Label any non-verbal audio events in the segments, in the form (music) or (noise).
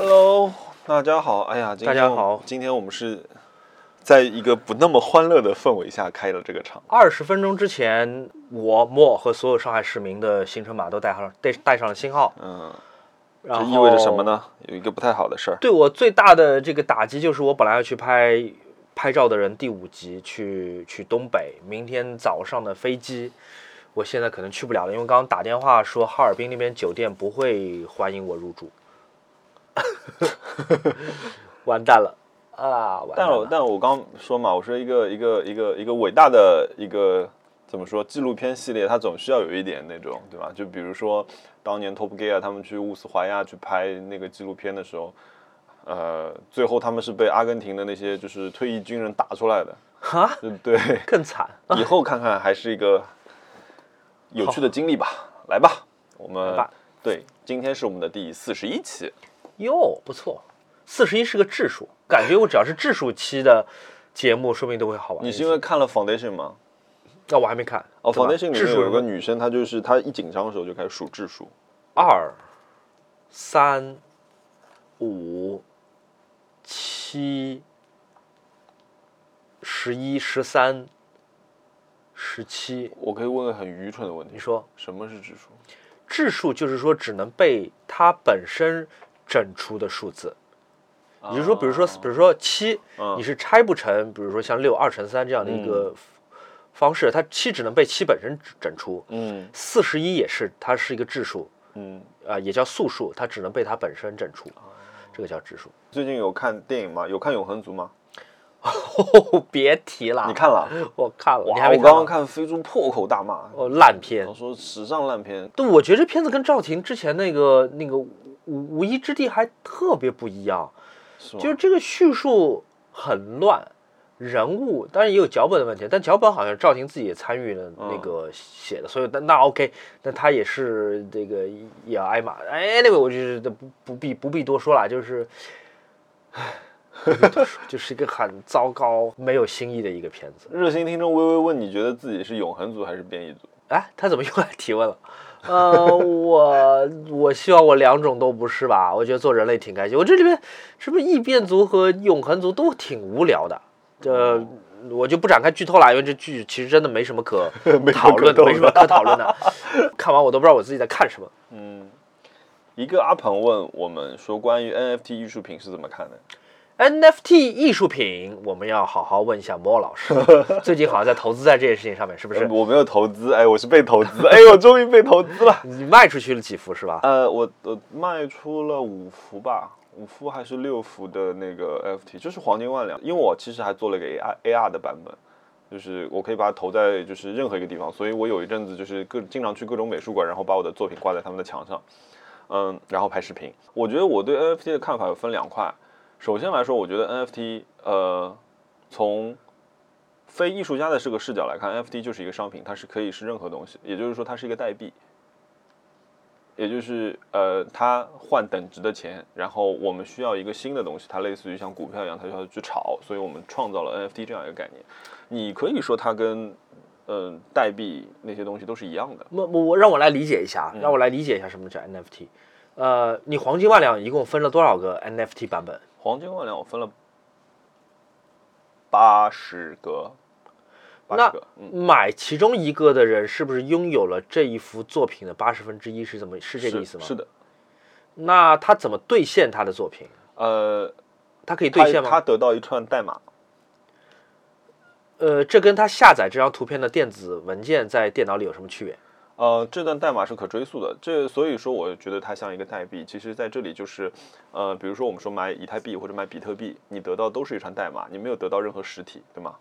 Hello，大家好。哎呀，大家好今天我们是在一个不那么欢乐的氛围下开了这个场。二十分钟之前，我莫和所有上海市民的行程码都带上带带上了星号，嗯，这意味着什么？呢？有一个不太好的事儿。对我最大的这个打击就是，我本来要去拍拍照的人第五集去去东北，明天早上的飞机，我现在可能去不了了，因为刚刚打电话说哈尔滨那边酒店不会欢迎我入住，(laughs) 完蛋了啊！完蛋但我了。但我刚说嘛，我说一个一个一个一个伟大的一个怎么说纪录片系列，它总需要有一点那种对吧？就比如说当年 Top Gear 他们去乌斯怀亚去拍那个纪录片的时候，呃，最后他们是被阿根廷的那些就是退役军人打出来的，哈，对对。更惨。以后看看还是一个有趣的经历吧。来吧，我们吧对，今天是我们的第四十一期。哟，不错，四十一是个质数，感觉我只要是质数期的节目，说不定都会好玩。你是因为看了 Foundation 吗？那、我还没看哦，Foundation 里面有个女生，她就是她一紧张的时候就开始数质数。二、三、五、七、十一、十三、十七。我可以问个很愚蠢的问题你，说什么是质数？质数就是说只能被它本身整出的数字。也就是说，比如说，比如说七，嗯你是拆不成，比如说像六、二乘三这样的一个方式，它七只能被七本身整出。嗯四十一也是，它是一个质数，嗯，啊，也叫素数，它只能被它本身整出，这个叫质数。最近有看电影吗？有看《永恒族》吗？哦，(laughs) 别提了，你看了？我看了，你哇！我刚刚看飞猪破口大骂，哦，烂片他。说史上烂片。对，我觉得这片子跟赵婷之前那个那个无无一之地还特别不一样，就是这个叙述很乱，人物当然也有脚本的问题，但脚本好像赵婷自己也参与了那个写的，所以那那 OK，那他也是这个也要挨骂。哎，anyway，我就是不不必不必多说了，就是，(laughs) 就是一个很糟糕、没有新意的一个片子。热心听众微微问，你觉得自己是永恒族还是变异族？哎，他怎么又来提问了？呃，我我希望我两种都不是吧？我觉得做人类挺开心。我这里面是不是异变族和永恒族都挺无聊的？这、我就不展开剧透了，因为这剧其实真的没什么可讨论的，没什么可讨论的。看完我都不知道我自己在看什么。嗯，一个阿鹏问我们说，关于 NFT 艺术品是怎么看的？NFT 艺术品，我们要好好问一下莫老师，(laughs) 最近好像在投资在这件事情上面，是不是？我没有投资，哎，我是被投资，(laughs) 哎，我终于被投资了。你卖出去了几幅是吧？呃，我我卖出了五幅吧，五幅还是六幅的那个 NFT，就是黄金万两。因为我其实还做了一个 AR AR 的版本，就是我可以把它投在就是任何一个地方，所以我有一阵子就是各经常去各种美术馆，然后把我的作品挂在他们的墙上，嗯，然后拍视频。我觉得我对 NFT 的看法有分两块，首先来说，我觉得 NFT 呃从非艺术家的这个视角来看，NFT 就是一个商品，它是可以是任何东西，也就是说它是一个代币。也就是呃，它换等值的钱，然后我们需要一个新的东西，它类似于像股票一样，它需要去炒，所以我们创造了 NFT 这样一个概念。你可以说它跟嗯、呃代币那些东西都是一样的。那我我让我来理解一下，嗯让我来理解一下什么叫 NFT。呃，你黄金万两一共分了多少个 NFT 版本？黄金万两我分了八十个，八那买其中一个的人是不是拥有了这一幅作品的八十分之一？是怎么是这个意思吗？是。的，那他怎么兑现他的作品？呃，他可以兑现吗？他得到一串代码，呃，这跟他下载这张图片的电子文件在电脑里有什么区别？呃，这段代码是可追溯的，这所以说我觉得它像一个代币。其实在这里就是，呃，比如说我们说买以太币或者买比特币，你得到都是一串代码，你没有得到任何实体，对吗？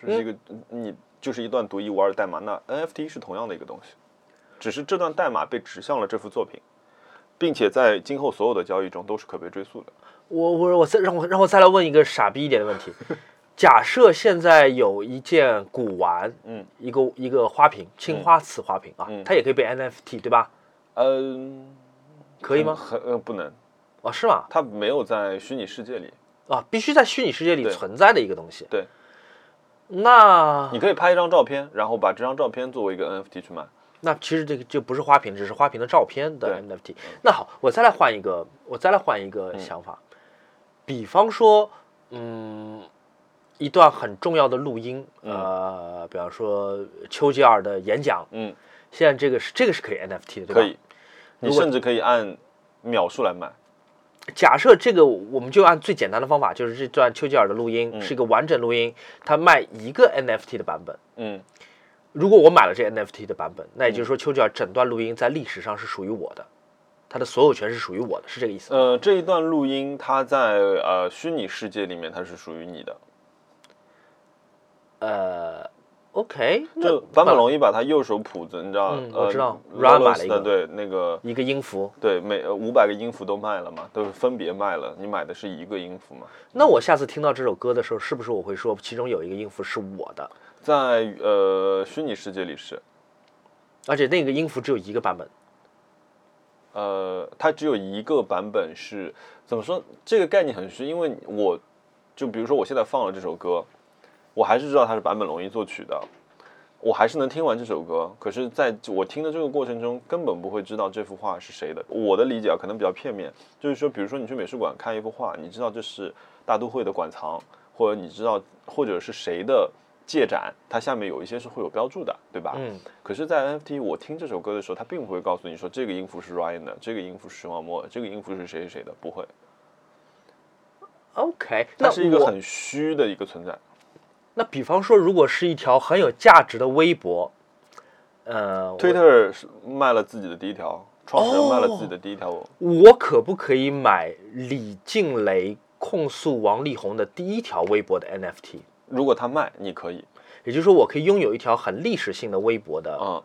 这是一个、你就是一段独一无二的代码。那 NFT 是同样的一个东西，只是这段代码被指向了这幅作品，并且在今后所有的交易中都是可被追溯的。我我我再让我让我再来问一个傻逼一点的问题。假设现在有一件古玩，嗯，一个一个花瓶，青花瓷花瓶啊，嗯它也可以被 NFT 对吧？嗯、可以吗？很呃不能，哦，是吗？它没有在虚拟世界里。啊，必须在虚拟世界里存在的一个东西。对，那你可以拍一张照片，然后把这张照片作为一个 NFT 去卖。那其实这个就不是花瓶，只是花瓶的照片的 NFT。那好，我再来换一个，我再来换一个想法，比方说，嗯，一段很重要的录音，呃，比方说丘吉尔的演讲，嗯，现在这个是这个是可以 NFT 的，对吧？可以，你甚至可以按秒数来卖。假设这个，我们就按最简单的方法，就是这段丘吉尔的录音、嗯是一个完整录音，他卖一个 NFT 的版本。嗯，如果我买了这 NFT 的版本，那也就是说丘吉尔整段录音在历史上是属于我的，它的所有权是属于我的，是这个意思？呃，这一段录音它在呃虚拟世界里面它是属于你的。呃，OK，那就坂本龙一把他右手谱子，你知道？嗯呃我知道买了一个的对那个一个音符，对每五百个音符都卖了嘛，都是分别卖了。你买的是一个音符嘛？那我下次听到这首歌的时候，是不是我会说其中有一个音符是我的，在呃虚拟世界里是，而且那个音符只有一个版本？呃，它只有一个版本是怎么说？这个概念很虚，因为我就比如说我现在放了这首歌，我还是知道它是坂本龙一作曲的，我还是能听完这首歌。可是在我听的这个过程中，根本不会知道这幅画是谁的。我的理解啊，可能比较片面，就是说，比如说你去美术馆看一幅画，你知道这是大都会的馆藏，或者你知道，或者是谁的借展，它下面有一些是会有标注的，对吧？嗯，可是，在 NFT 我听这首歌的时候，它并不会告诉你说这个音符是 Ryan 的，这个音符是熊小莫的，这个音符是谁谁谁的，不会，OK，那它是一个很虚的一个存在。那比方说，如果是一条很有价值的微博，呃，我 Twitter 是卖了自己的第一条，创始人卖了自己哦的第一条，我可不可以买李静蕾控诉王力宏的第一条微博的 NFT？如果他卖，你可以，也就是说，我可以拥有一条很历史性的微博的嗯，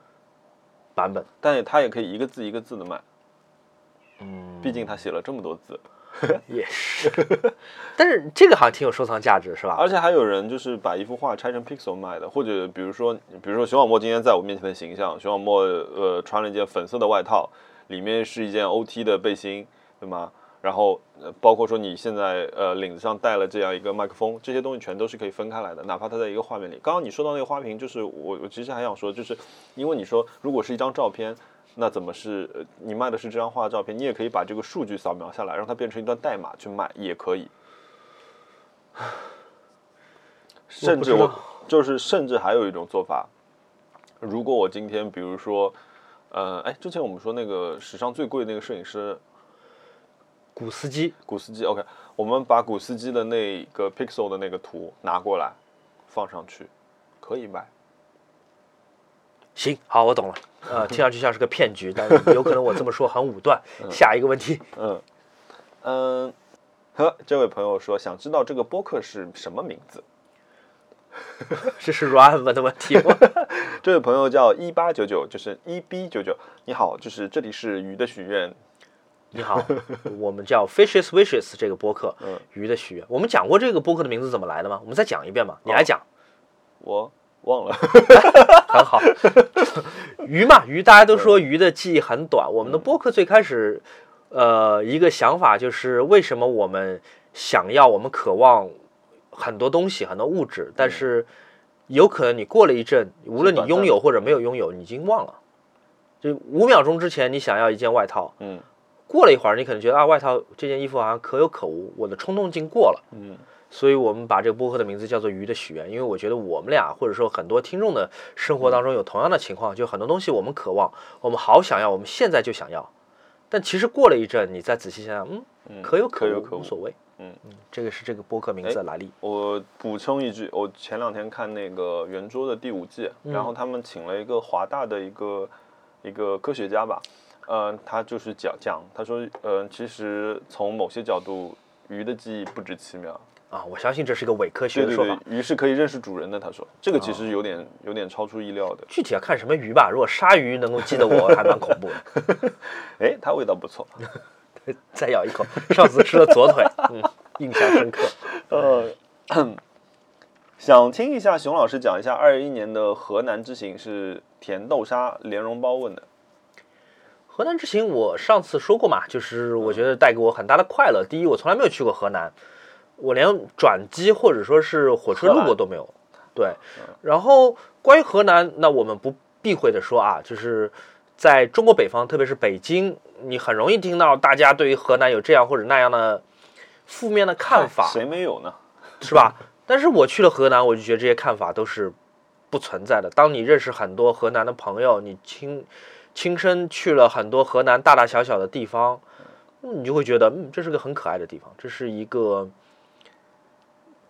版本。但是他也可以一个字一个字的卖，嗯，毕竟他写了这么多字，(laughs) 也是，(laughs) 但是这个好像挺有收藏价值，是吧？而且还有人就是把一幅画拆成 pixel 卖的，或者比如说，比如说熊小莫今天在我面前的形象，熊小莫呃穿了一件粉色的外套，里面是一件 OT 的背心，对吗？然后呃包括说你现在呃领子上带了这样一个麦克风，这些东西全都是可以分开来的，哪怕它在一个画面里。刚刚你说到那个花瓶，就是我我其实还想说，就是因为你说如果是一张照片。那怎么是呃你卖的是这张画的照片？你也可以把这个数据扫描下来，让它变成一段代码去卖，也可以。甚至我就是甚至还有一种做法，如果我今天比如说，呃，哎，之前我们说那个史上最贵的那个摄影师古斯基，古斯基，OK，我们把古斯基的那个 pixel 的那个图拿过来放上去，可以卖。行，好，我懂了。呃，听上去像是个骗局，但是有可能我这么说很武断。下一个问题，嗯嗯，呵，这位朋友说想知道这个播客是什么名字。(laughs) 这是 Ryan 问的问题吗？(laughs) 这位朋友叫一八九九，就是一 B 九九。你好，就是这里是鱼的许愿。你好，我们叫 Fishes Wishes 这个播客，嗯鱼的许愿。我们讲过这个播客的名字怎么来的吗？我们再讲一遍吧，你来讲。我忘了。(laughs) 很好，鱼嘛，鱼大家都说鱼的记忆很短。我们的播客最开始，呃，一个想法就是为什么我们想要，我们渴望很多东西，很多物质，但是有可能你过了一阵，无论你拥有或者没有拥有，你已经忘了。就五秒钟之前你想要一件外套，嗯过了一会儿你可能觉得啊，外套这件衣服好像可有可无，我的冲动劲过了。嗯所以我们把这个播客的名字叫做《鱼的许愿》，因为我觉得我们俩或者说很多听众的生活当中有同样的情况，就很多东西我们渴望，我们好想要，我们现在就想要，但其实过了一阵，你再仔细想想，嗯，嗯，可有无，可有可无无。所谓。嗯这个是这个播客名字的来历。我补充一句，我前两天看那个圆桌的第五季，然后他们请了一个华大的一个一个科学家吧，嗯、他就是讲讲，他说，嗯、其实从某些角度，鱼的记忆不止七秒。啊，我相信这是一个伪科学的说法。对，鱼是可以认识主人的。他说，这个其实有点有点超出意料的。具体要看什么鱼吧，如果鲨鱼能够记得我，还蛮恐怖的。(laughs) 哎，它味道不错。(laughs) 再咬一口，上次吃了左腿，嗯，印象深刻。呃，想听一下熊老师讲一下二一年的河南之行是甜豆沙莲蓉包问的。河南之行，我上次说过嘛，就是我觉得带给我很大的快乐。第一，我从来没有去过河南，我连转机或者说是火车路过都没有。对，然后关于河南，那我们不避讳的说啊，就是在中国北方，特别是北京，你很容易听到大家对于河南有这样或者那样的负面的看法，谁没有呢？是吧？但是我去了河南，我就觉得这些看法都是不存在的。当你认识很多河南的朋友，你亲亲身去了很多河南大大小小的地方，嗯你就会觉得，嗯，这是个很可爱的地方，这是一个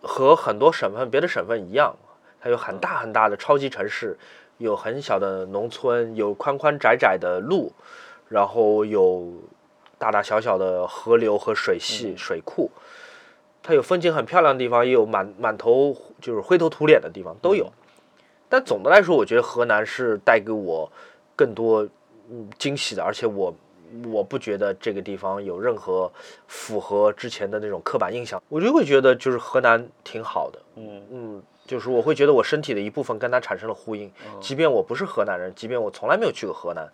和很多省份别的省份一样，它有很大很大的超级城市，有很小的农村，有宽宽窄窄的路，然后有大大小小的河流和水系、水库。它有风景很漂亮的地方，也有满满头就是灰头土脸的地方，都有。但总的来说，我觉得河南是带给我更多嗯惊喜的，而且我我不觉得这个地方有任何符合之前的那种刻板印象，我就会觉得就是河南挺好的，嗯。嗯，就是我会觉得我身体的一部分跟它产生了呼应，即便我不是河南人，即便我从来没有去过河南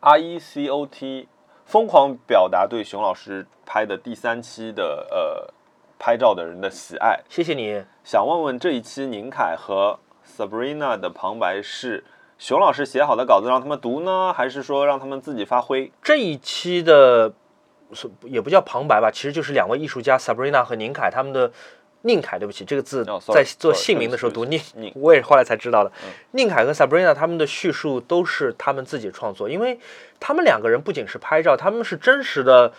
，R E C O T 疯狂表达对熊老师拍的第三期的呃拍照的人的喜爱，谢谢你。想问问这一期宁凯和 Sabrina 的旁白是熊老师写好的稿子让他们读呢，还是说让他们自己发挥？这一期的是也不叫旁白吧，其实就是两位艺术家 Sabrina 和宁凯他们的宁凯，对不起，这个字在做姓名的时候读宁我也是后来才知道的。宁凯和 Sabrina 他们的叙述都是他们自己创作，因为他们两个人不仅是拍照，他们是真实的，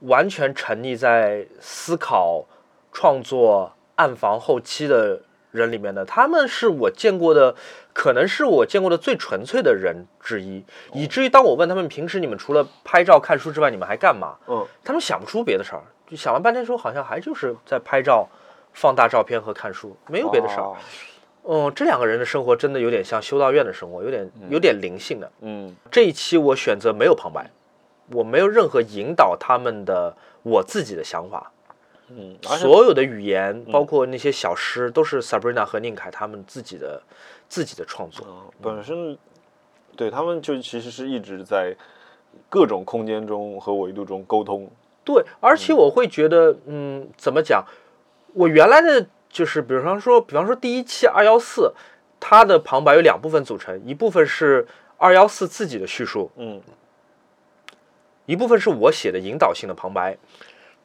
完全沉溺在思考、创作、暗房后期的人里面的。他们是我见过的，可能是我见过的最纯粹的人之一，以至于当我问他们平时你们除了拍照、看书之外，你们还干嘛？嗯，他们想不出别的事儿，就想了半天说好像还就是在拍照、放大照片和看书，没有别的事儿。哦嗯，这两个人的生活真的有点像修道院的生活，有点有点灵性的。嗯这一期我选择没有旁白，我没有任何引导他们的我自己的想法，嗯，所有的语言，包括那些小诗，都是 Sabrina 和宁凯他们自己的自己的创作。嗯本身对他们就其实是一直在各种空间中和维度中沟通。对，而且我会觉得，嗯，怎么讲？我原来的就是，比方说，比方说第一期二幺四，它的旁白有两部分组成，一部分是二幺四自己的叙述，嗯一部分是我写的引导性的旁白。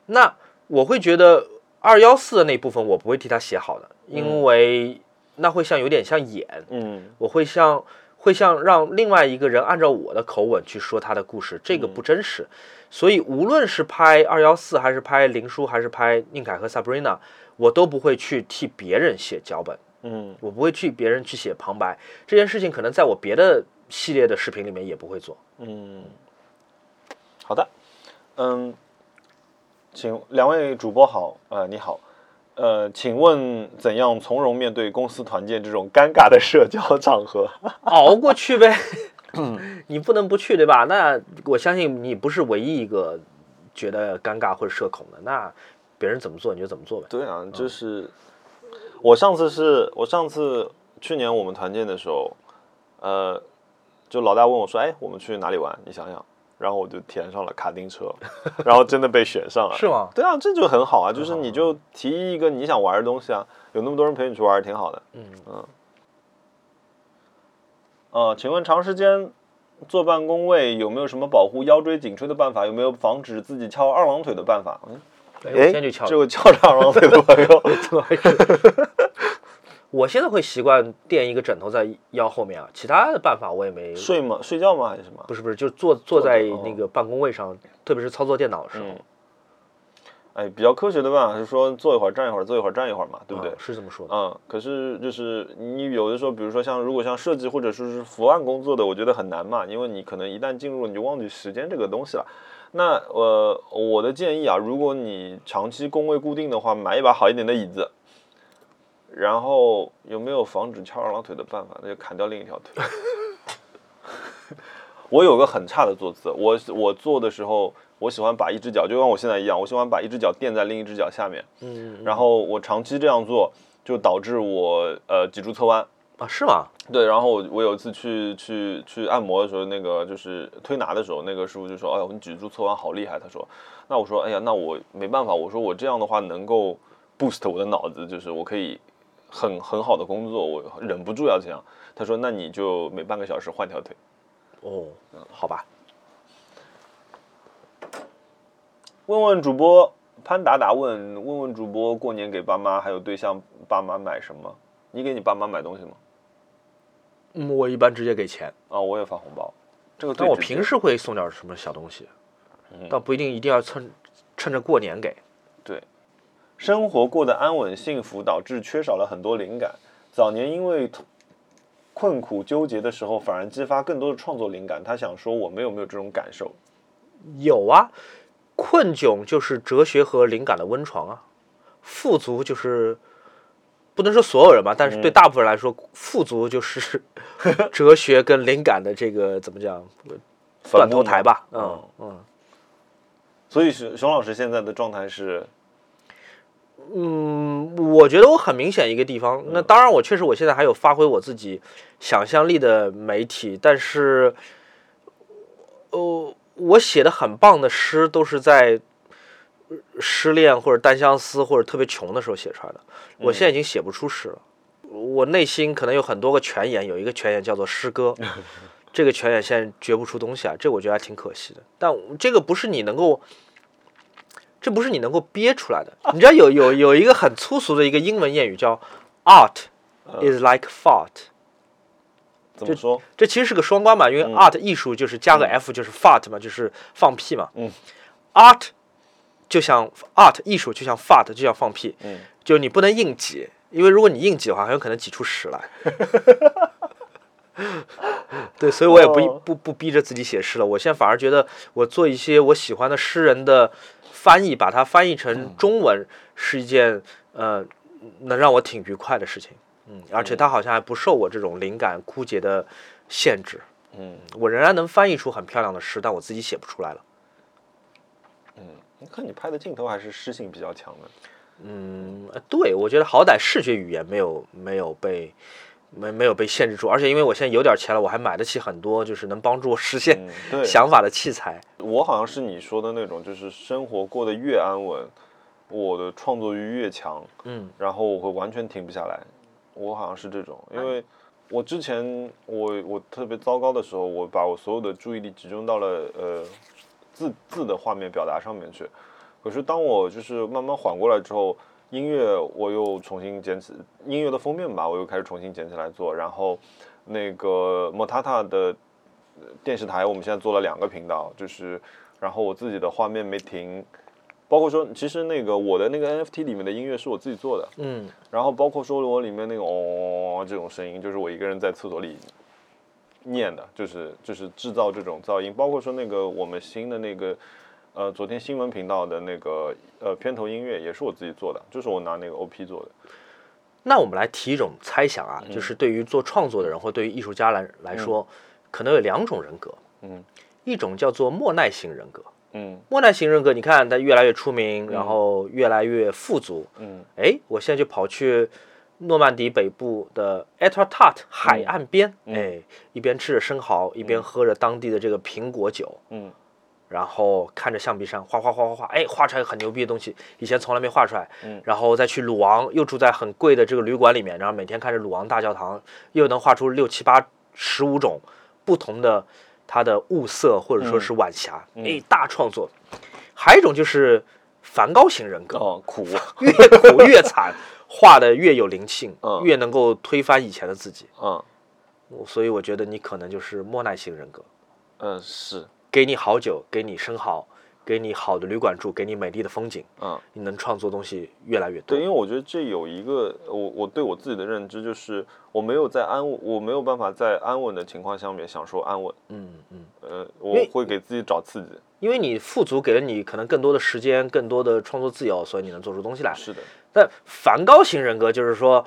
那我会觉得二幺四的那部分我不会替他写好的，因为那会像有点像演，嗯。我会像会像让另外一个人按照我的口吻去说他的故事，这个不真实。所以无论是拍二幺四，还是拍林叔，还是拍宁凯和 Sabrina，我都不会去替别人写脚本，嗯。我不会替别人去写旁白。这件事情可能在我别的系列的视频里面也不会做。嗯，好的，嗯，请两位主播好，呃，你好，呃，请问怎样从容面对公司团建这种尴尬的社交场合？(laughs) 熬过去呗。(laughs) 你不能不去，对吧？那我相信你不是唯一一个觉得尴尬或者社恐的。那别人怎么做你就怎么做呗。对啊，就是我上次是我上次去年我们团建的时候，呃，就老大问我说：“哎，我们去哪里玩？你想想。”然后我就填上了卡丁车，然后真的被选上了。(laughs) 是吗？对啊，这就很好啊，就是你就提一个你想玩的东西啊，有那么多人陪你去玩，挺好的。嗯嗯。呃，请问长时间坐办公位有没有什么保护腰椎颈椎的办法？有没有防止自己翘二郎腿的办法？嗯，哎。这位翘着二郎腿的朋友，(laughs) 怎么回事？我现在会习惯垫一个枕头在腰后面啊，其他的办法我也没。睡吗？睡觉吗？还是什么？不是不是，就是坐坐在那个办公位上，特别是操作电脑的时候，嗯哎，比较科学的办法是说坐一会儿站一会儿，坐一会儿站一会儿嘛，对不对啊？是这么说的。嗯，可是就是你有的时候，比如说像如果像设计或者说是伏案工作的，我觉得很难嘛，因为你可能一旦进入，你就忘记时间这个东西了。那呃，我的建议啊，如果你长期工位固定的话，买一把好一点的椅子。然后有没有防止翘二郎腿的办法？那就砍掉另一条腿。(laughs) 我有个很差的坐姿，我我坐的时候，我喜欢把一只脚就跟我现在一样，我喜欢把一只脚垫在另一只脚下面。嗯，然后我长期这样做，就导致我呃脊柱侧弯。啊，是吗？对，然后我我有一次去去去按摩的时候，那个就是推拿的时候，那个师傅就说：“哎呦，你脊柱侧弯好厉害。”他说：“那我说，哎呀，那我没办法，我说我这样的话能够 boost 我的脑子，就是我可以很很好的工作，我忍不住要这样。他说：“那你就每半个小时换条腿。哦，好吧，”问问主播潘达达问问问主播过年给爸妈还有对象爸妈买什么？你给你爸妈买东西吗？嗯，我一般直接给钱，啊，我也发红包。这个但我平时会送点什么小东西，倒不一定一定要趁趁着过年给。生活过得安稳幸福，导致缺少了很多灵感。早年因为困苦纠结的时候，反而激发更多的创作灵感。他想说，我们有没有这种感受？有啊，困窘就是哲学和灵感的温床啊，富足就是不能说所有人吧，但是对大部分人来说，富足就是 (laughs) 哲学跟灵感的这个怎么讲断头台吧？嗯嗯嗯所以熊熊老师现在的状态是，嗯，我觉得我很明显一个地方，那当然我确实我现在还有发挥我自己想象力的媒体，但是，呃，我写的很棒的诗都是在呃失恋或者单相思或者特别穷的时候写出来的，我现在已经写不出诗了。我内心可能有很多个泉眼，有一个泉眼叫做诗歌，(laughs) 这个泉眼现在掘不出东西啊，这我觉得还挺可惜的。但这个不是你能够，这不是你能够憋出来的。你知道有有有一个很粗俗的一个英文谚语叫 “art is like fart”，怎么说？这其实是个双关嘛，因为 art 艺术就是加个 f 就是 fart 嘛，就是放屁嘛。嗯，art 就像 art 艺术就像 fart 就像放屁，嗯，就你不能硬挤，因为如果你硬挤的话，很有可能挤出屎来。(laughs) 对，所以我也不哦不不逼着自己写诗了。我现在反而觉得，我做一些我喜欢的诗人的翻译，把它翻译成中文，是一件呃能让我挺愉快的事情。嗯，而且它好像还不受我这种灵感枯竭的限制。嗯我仍然能翻译出很漂亮的诗，但我自己写不出来了。嗯，你看你拍的镜头还是诗性比较强的。嗯，呃对，我觉得好歹视觉语言没有没有被没没有被限制住，而且因为我现在有点钱了，我还买得起很多就是能帮助我实现想法的器材。我好像是你说的那种，就是生活过得越安稳，我的创作欲越强，嗯然后我会完全停不下来。我好像是这种，因为我之前我我特别糟糕的时候，我把我所有的注意力集中到了呃字字的画面表达上面去。可是当我就是慢慢缓过来之后，音乐我又重新捡起音乐的封面吧，我又开始重新捡起来做。然后那个莫塔塔的呃电视台，我们现在做了两个频道，就是然后我自己的画面没停，包括说其实那个我的那个 NFT 里面的音乐是我自己做的，嗯然后包括说我里面那个哦这种声音，就是我一个人在厕所里念的，就是就是制造这种噪音，包括说那个我们新的那个呃昨天新闻频道的那个呃片头音乐也是我自己做的，就是我拿那个 OP 做的。那我们来提一种猜想啊，就是对于做创作的人或对于艺术家来来说，可能有两种人格，嗯。一种叫做莫奈型人格。嗯。莫奈型人格，你看他越来越出名，然后越来越富足。嗯。哎，我现在就跑去诺曼底北部的 e t r t a t 海岸边，哎，一边吃着生蚝，一边喝着当地的这个苹果酒，嗯然后看着橡皮山画画画画画，哎，画出来很牛逼的东西，以前从来没画出来。嗯然后再去鲁昂，又住在很贵的这个旅馆里面，然后每天看着鲁昂大教堂，又能画出六七八十五种不同的它的物色或者说是晚霞，哎，大创作。还有一种就是梵高型人格，哦苦 (laughs) 越苦越惨，画的越有灵性，嗯越能够推翻以前的自己。嗯所以我觉得你可能就是莫奈型人格，嗯是给你好酒，给你生蚝，给你好的旅馆住，给你美丽的风景，嗯。你能创作东西越来越多对，因。为我觉得这有一个我我对我自己的认知就是我没有在安稳，我没有办法在安稳的情况下面享受安稳，嗯嗯，呃，我会给自己找刺激。因为你富足给了你可能更多的时间，更多的创作自由，所以你能做出东西来。是的，但梵高型人格就是说，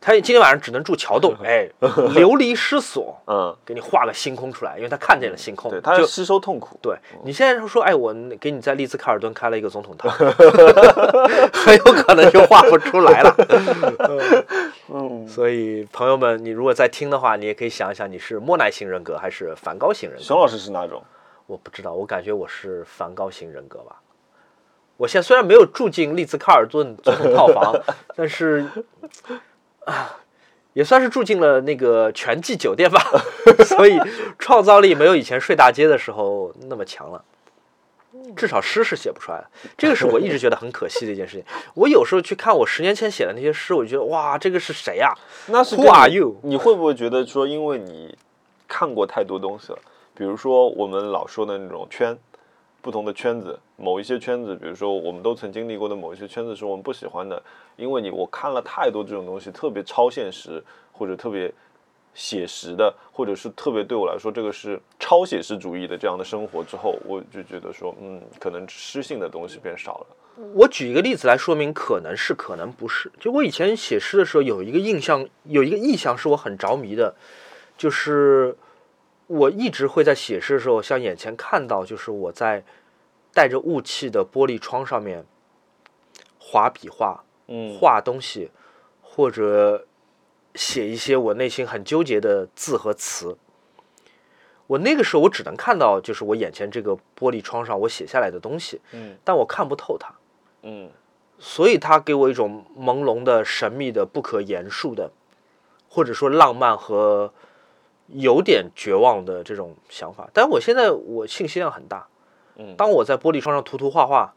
他今天晚上只能住桥洞，(laughs) 哎，流离失所，(laughs) 嗯，给你画个星空出来，因为他看见了星空，对，他就吸收痛苦。对你现在说，哎，我给你在丽兹卡尔顿开了一个总统套，(laughs) 很有可能就画不出来了。嗯，所以朋友们，你如果在听的话，你也可以想一想，你是莫奈型人格还是梵高型人格？熊老师是哪种？我不知道，我感觉我是梵高型人格吧。我现在虽然没有住进丽兹卡尔顿总统套房，但是也算是住进了那个全季酒店吧，(laughs) 所以创造力没有以前睡大街的时候那么强了。至少诗是写不出来的，这个是我一直觉得很可惜的一件事情。我有时候去看我十年前写的那些诗，我就觉得哇，这个是谁呀、那是 Who are you？你会不会觉得说，因为你看过太多东西了，比如说我们老说的那种圈，不同的圈子，某一些圈子，比如说我们都曾经历过的某一些圈子是我们不喜欢的，因为你我看了太多这种东西，特别超现实或者特别写实的，或者是特别对我来说这个是超写实主义的这样的生活之后，我就觉得说，嗯，可能诗性的东西变少了。我举一个例子来说明，可能是，可能不是。就我以前写诗的时候，有一个印象，有一个意象是我很着迷的，就是我一直会在写诗的时候，像眼前看到，就是我在带着雾气的玻璃窗上面划笔画，嗯画东西，或者写一些我内心很纠结的字和词。我那个时候我只能看到，就是我眼前这个玻璃窗上我写下来的东西，嗯但我看不透它。嗯所以它给我一种朦胧的、神秘的、不可言述的，或者说浪漫和有点绝望的这种想法。但我现在我信息量很大，嗯当我在玻璃窗上涂涂画画，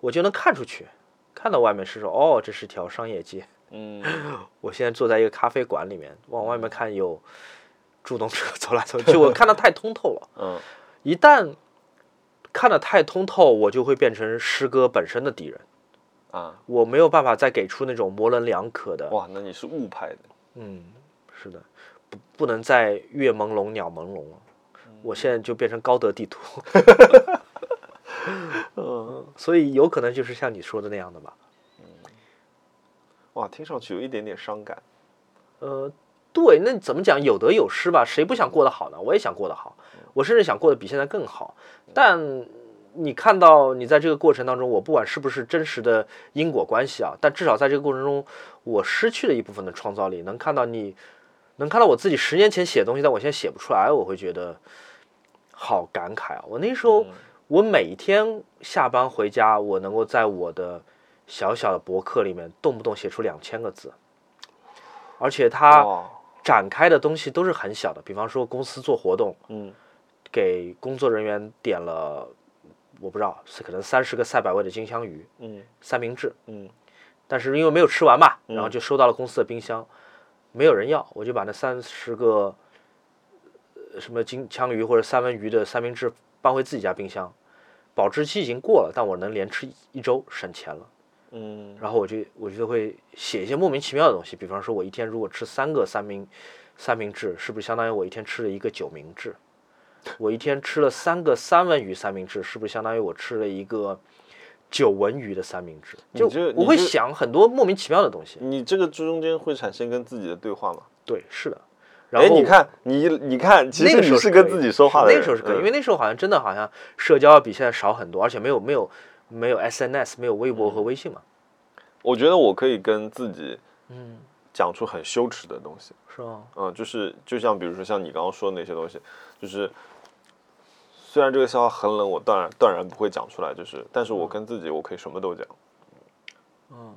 我就能看出去，看到外面是说，哦，这是条商业街。嗯 (laughs) 我现在坐在一个咖啡馆里面，往外面看有助动车 (laughs) 走来走去，我看的太通透了。嗯一旦看的太通透，我就会变成诗歌本身的敌人。啊，我没有办法再给出那种模棱两可的，哇，那你是误派的。嗯，是的，不不能再月朦胧鸟朦胧了。我现在就变成高德地图，(laughs) 嗯，所以有可能就是像你说的那样的吧。哇，听上去有一点点伤感。呃，对，那怎么讲？有得有失吧。谁不想过得好呢？我也想过得好，我甚至想过得比现在更好。但你看到你在这个过程当中，我不管是不是真实的因果关系啊，但至少在这个过程中，我失去了一部分的创造力。能看到你，能看到我自己十年前写的东西，但我现在写不出来，我会觉得好感慨啊！我那时候，我每一天下班回家，我能够在我的小小的博客里面动不动写出两千个字，而且它，展开的东西都是很小的，比方说公司做活动，嗯。给工作人员点了，我不知道是可能三十个赛百味的金枪鱼嗯。三明治，嗯。但是因为没有吃完嘛，然后就收到了公司的冰箱，没有人要，我就把那三十个呃什么金枪鱼或者三文鱼的三明治搬回自己家冰箱，保质期已经过了，但我能连吃一一周，省钱了。嗯然后我就我就会写一些莫名其妙的东西，比方说我一天如果吃三个三明三明治，是不是相当于我一天吃了一个九明治？我一天吃了三个三文鱼三明治，是不是相当于我吃了一个九文鱼的三明治？就我会想很多莫名其妙的东西。你这个中间会产生跟自己的对话吗？对，是的。然哎，后你看，你你看，其那实你个时候是跟自己说话的。那个时候是可以，因为嗯那时候好像真的好像社交要比现在少很多，而且没有没有没有 SNS，没有微博嗯和微信嘛，我觉得我可以跟自己嗯，讲出很羞耻的东西。是吗？嗯，就是就像比如说像你刚刚说的那些东西，就是虽然这个笑话很冷，我断然断然不会讲出来，就是但是我跟自己我可以什么都讲。嗯，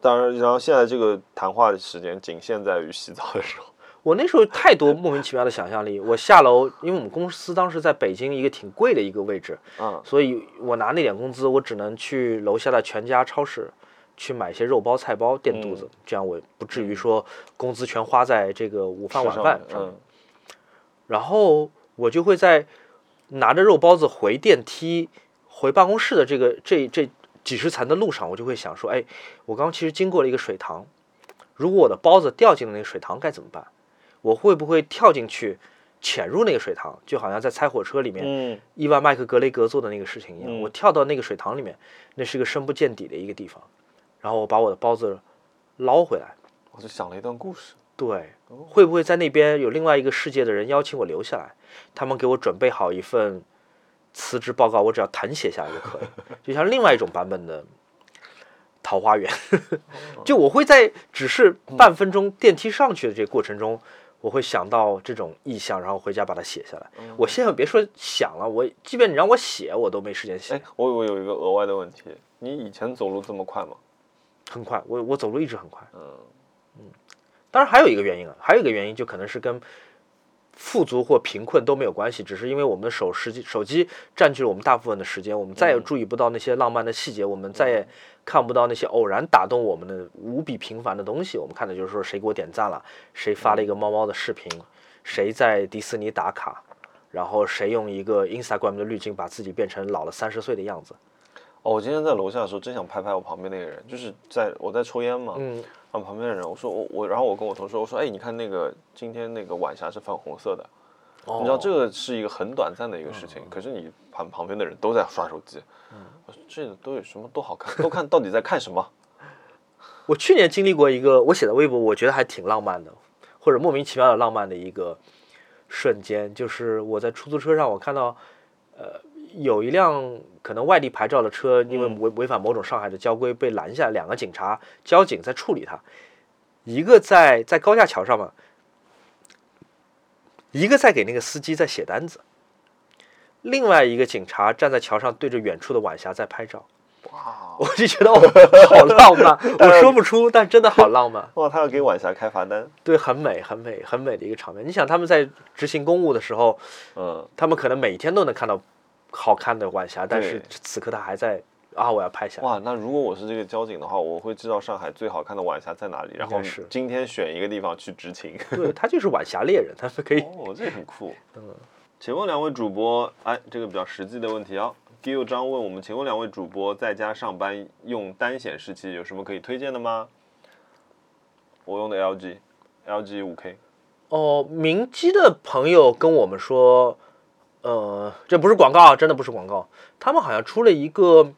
当然，然后现在这个谈话的时间仅限在于洗澡的时候。(laughs) 我那时候太多莫名其妙的想象力。我下楼，因为我们公司当时在北京一个挺贵的一个位置，嗯所以我拿那点工资，我只能去楼下的全家超市去买一些肉包、菜包垫肚子，这样我不至于说工资全花在这个午饭晚饭上面。嗯然后我就会在拿着肉包子回电梯、回办公室的这个这这几十层的路上，我就会想说，哎，我刚刚其实经过了一个水塘，如果我的包子掉进了那个水塘该怎么办？我会不会跳进去潜入那个水塘？就好像在猜火车里面嗯伊万麦克格雷格做的那个事情一样，嗯我跳到那个水塘里面，那是个深不见底的一个地方，然后我把我的包子捞回来。我就想了一段故事。对，会不会在那边有另外一个世界的人邀请我留下来？他们给我准备好一份辞职报告，我只要誊写下来就可以，就像另外一种版本的《桃花源》。(laughs) 就我会在只是半分钟电梯上去的这个过程中，我会想到这种意象，然后回家把它写下来。我现在别说想了，我即便你让我写，我都没时间写哎。，我我有一个额外的问题，你以前走路这么快吗？很快，我我走路一直很快。当然还有一个原因啊，还有一个原因就可能是跟富足或贫困都没有关系，只是因为我们的手实际手机占据了我们大部分的时间，我们再也注意不到那些浪漫的细节，我们再也看不到那些偶然打动我们的无比平凡的东西。我们看的就是说谁给我点赞了，谁发了一个猫猫的视频，谁在迪士尼打卡，然后谁用一个 Instagram 的滤镜把自己变成老了三十岁的样子。哦，我今天在楼下的时候，真想拍拍我旁边那个人，就是在我在抽烟嘛，嗯，然后旁边的人，我说我我，然后我跟我同事我说，哎，你看那个今天那个晚霞是粉红色的，哦你知道这个是一个很短暂的一个事情，可是你旁旁边的人都在刷手机，我说这个都有什么都好看，都看到底在看什么？(laughs) 我去年经历过一个我写的微博，我觉得还挺浪漫的，或者莫名其妙的浪漫的一个瞬间，就是我在出租车上，我看到，呃，有一辆可能外地牌照的车，因为违违反某种上海的交规被拦下，两个警察交警在处理他，一个在在高架桥上嘛，一个在给那个司机在写单子，另外一个警察站在桥上对着远处的晚霞在拍照。哇我就觉得我，好浪漫，(laughs) 我说不出，但真的好浪漫。(laughs) 哇，他要给晚霞开罚单，对，很美，很美，很美的一个场面。你想，他们在执行公务的时候，嗯，他们可能每天都能看到好看的晚霞，但是此刻他还在啊，我要拍下来。哇，那如果我是这个交警的话，我会知道上海最好看的晚霞在哪里，然后今天选一个地方去执勤。对，他就是晚霞猎人，他是可以。哦，这很酷。嗯，请问两位主播，哎，这个比较实际的问题啊。Gill 张问我们，请问两位主播在家上班用单显示器有什么可以推荐的吗？我用的 LG，LG 五 K。哦，明基的朋友跟我们说，呃，这不是广告啊，真的不是广告。他们好像出了一个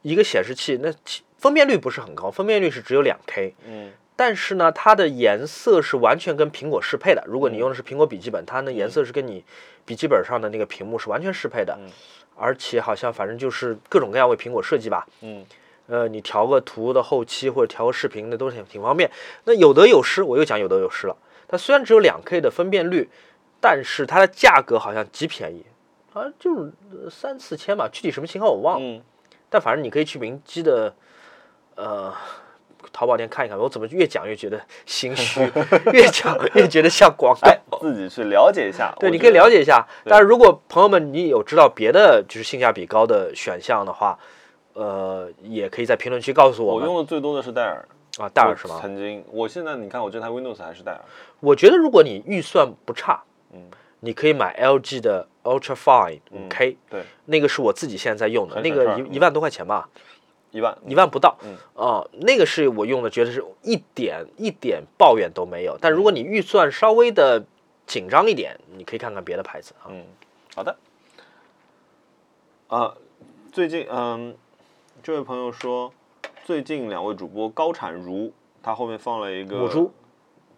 一个显示器，那其分辨率不是很高，分辨率是只有两 K。嗯但是呢，它的颜色是完全跟苹果适配的。如果你用的是苹果笔记本，它的颜色是跟你笔记本上的那个屏幕是完全适配的。嗯而且好像反正就是各种各样为苹果设计吧。嗯呃，你调个图的后期或者调个视频那都是挺挺方便。那有得有失，我又讲有得有失了。它虽然只有两 K 的分辨率，但是它的价格好像极便宜，好像就是呃三四千吧，具体什么型号我忘了。嗯，但反正你可以去明基的，呃，淘宝店看一看。我怎么越讲越觉得心虚，(laughs) 越讲越觉得像广告。哎，自己去了解一下。对，你可以了解一下。但是如果朋友们你有知道别的就是性价比高的选项的话，呃，也可以在评论区告诉我们。我用的最多的是戴尔。啊，戴尔是吗？曾经，我现在你看我这台 Windows 还是戴尔。我觉得如果你预算不差，嗯，你可以买 LG 的 Ultra Fine 五 K，、对，那个是我自己现在在用的，那个一一万多块钱吧，一万。一万不到。嗯，哦、那个是我用的，觉得是一点一点抱怨都没有。但如果你预算稍微的紧张一点，你可以看看别的牌子啊。嗯，好的。啊，最近嗯，这位朋友说，最近两位主播高产如，他后面放了一个母猪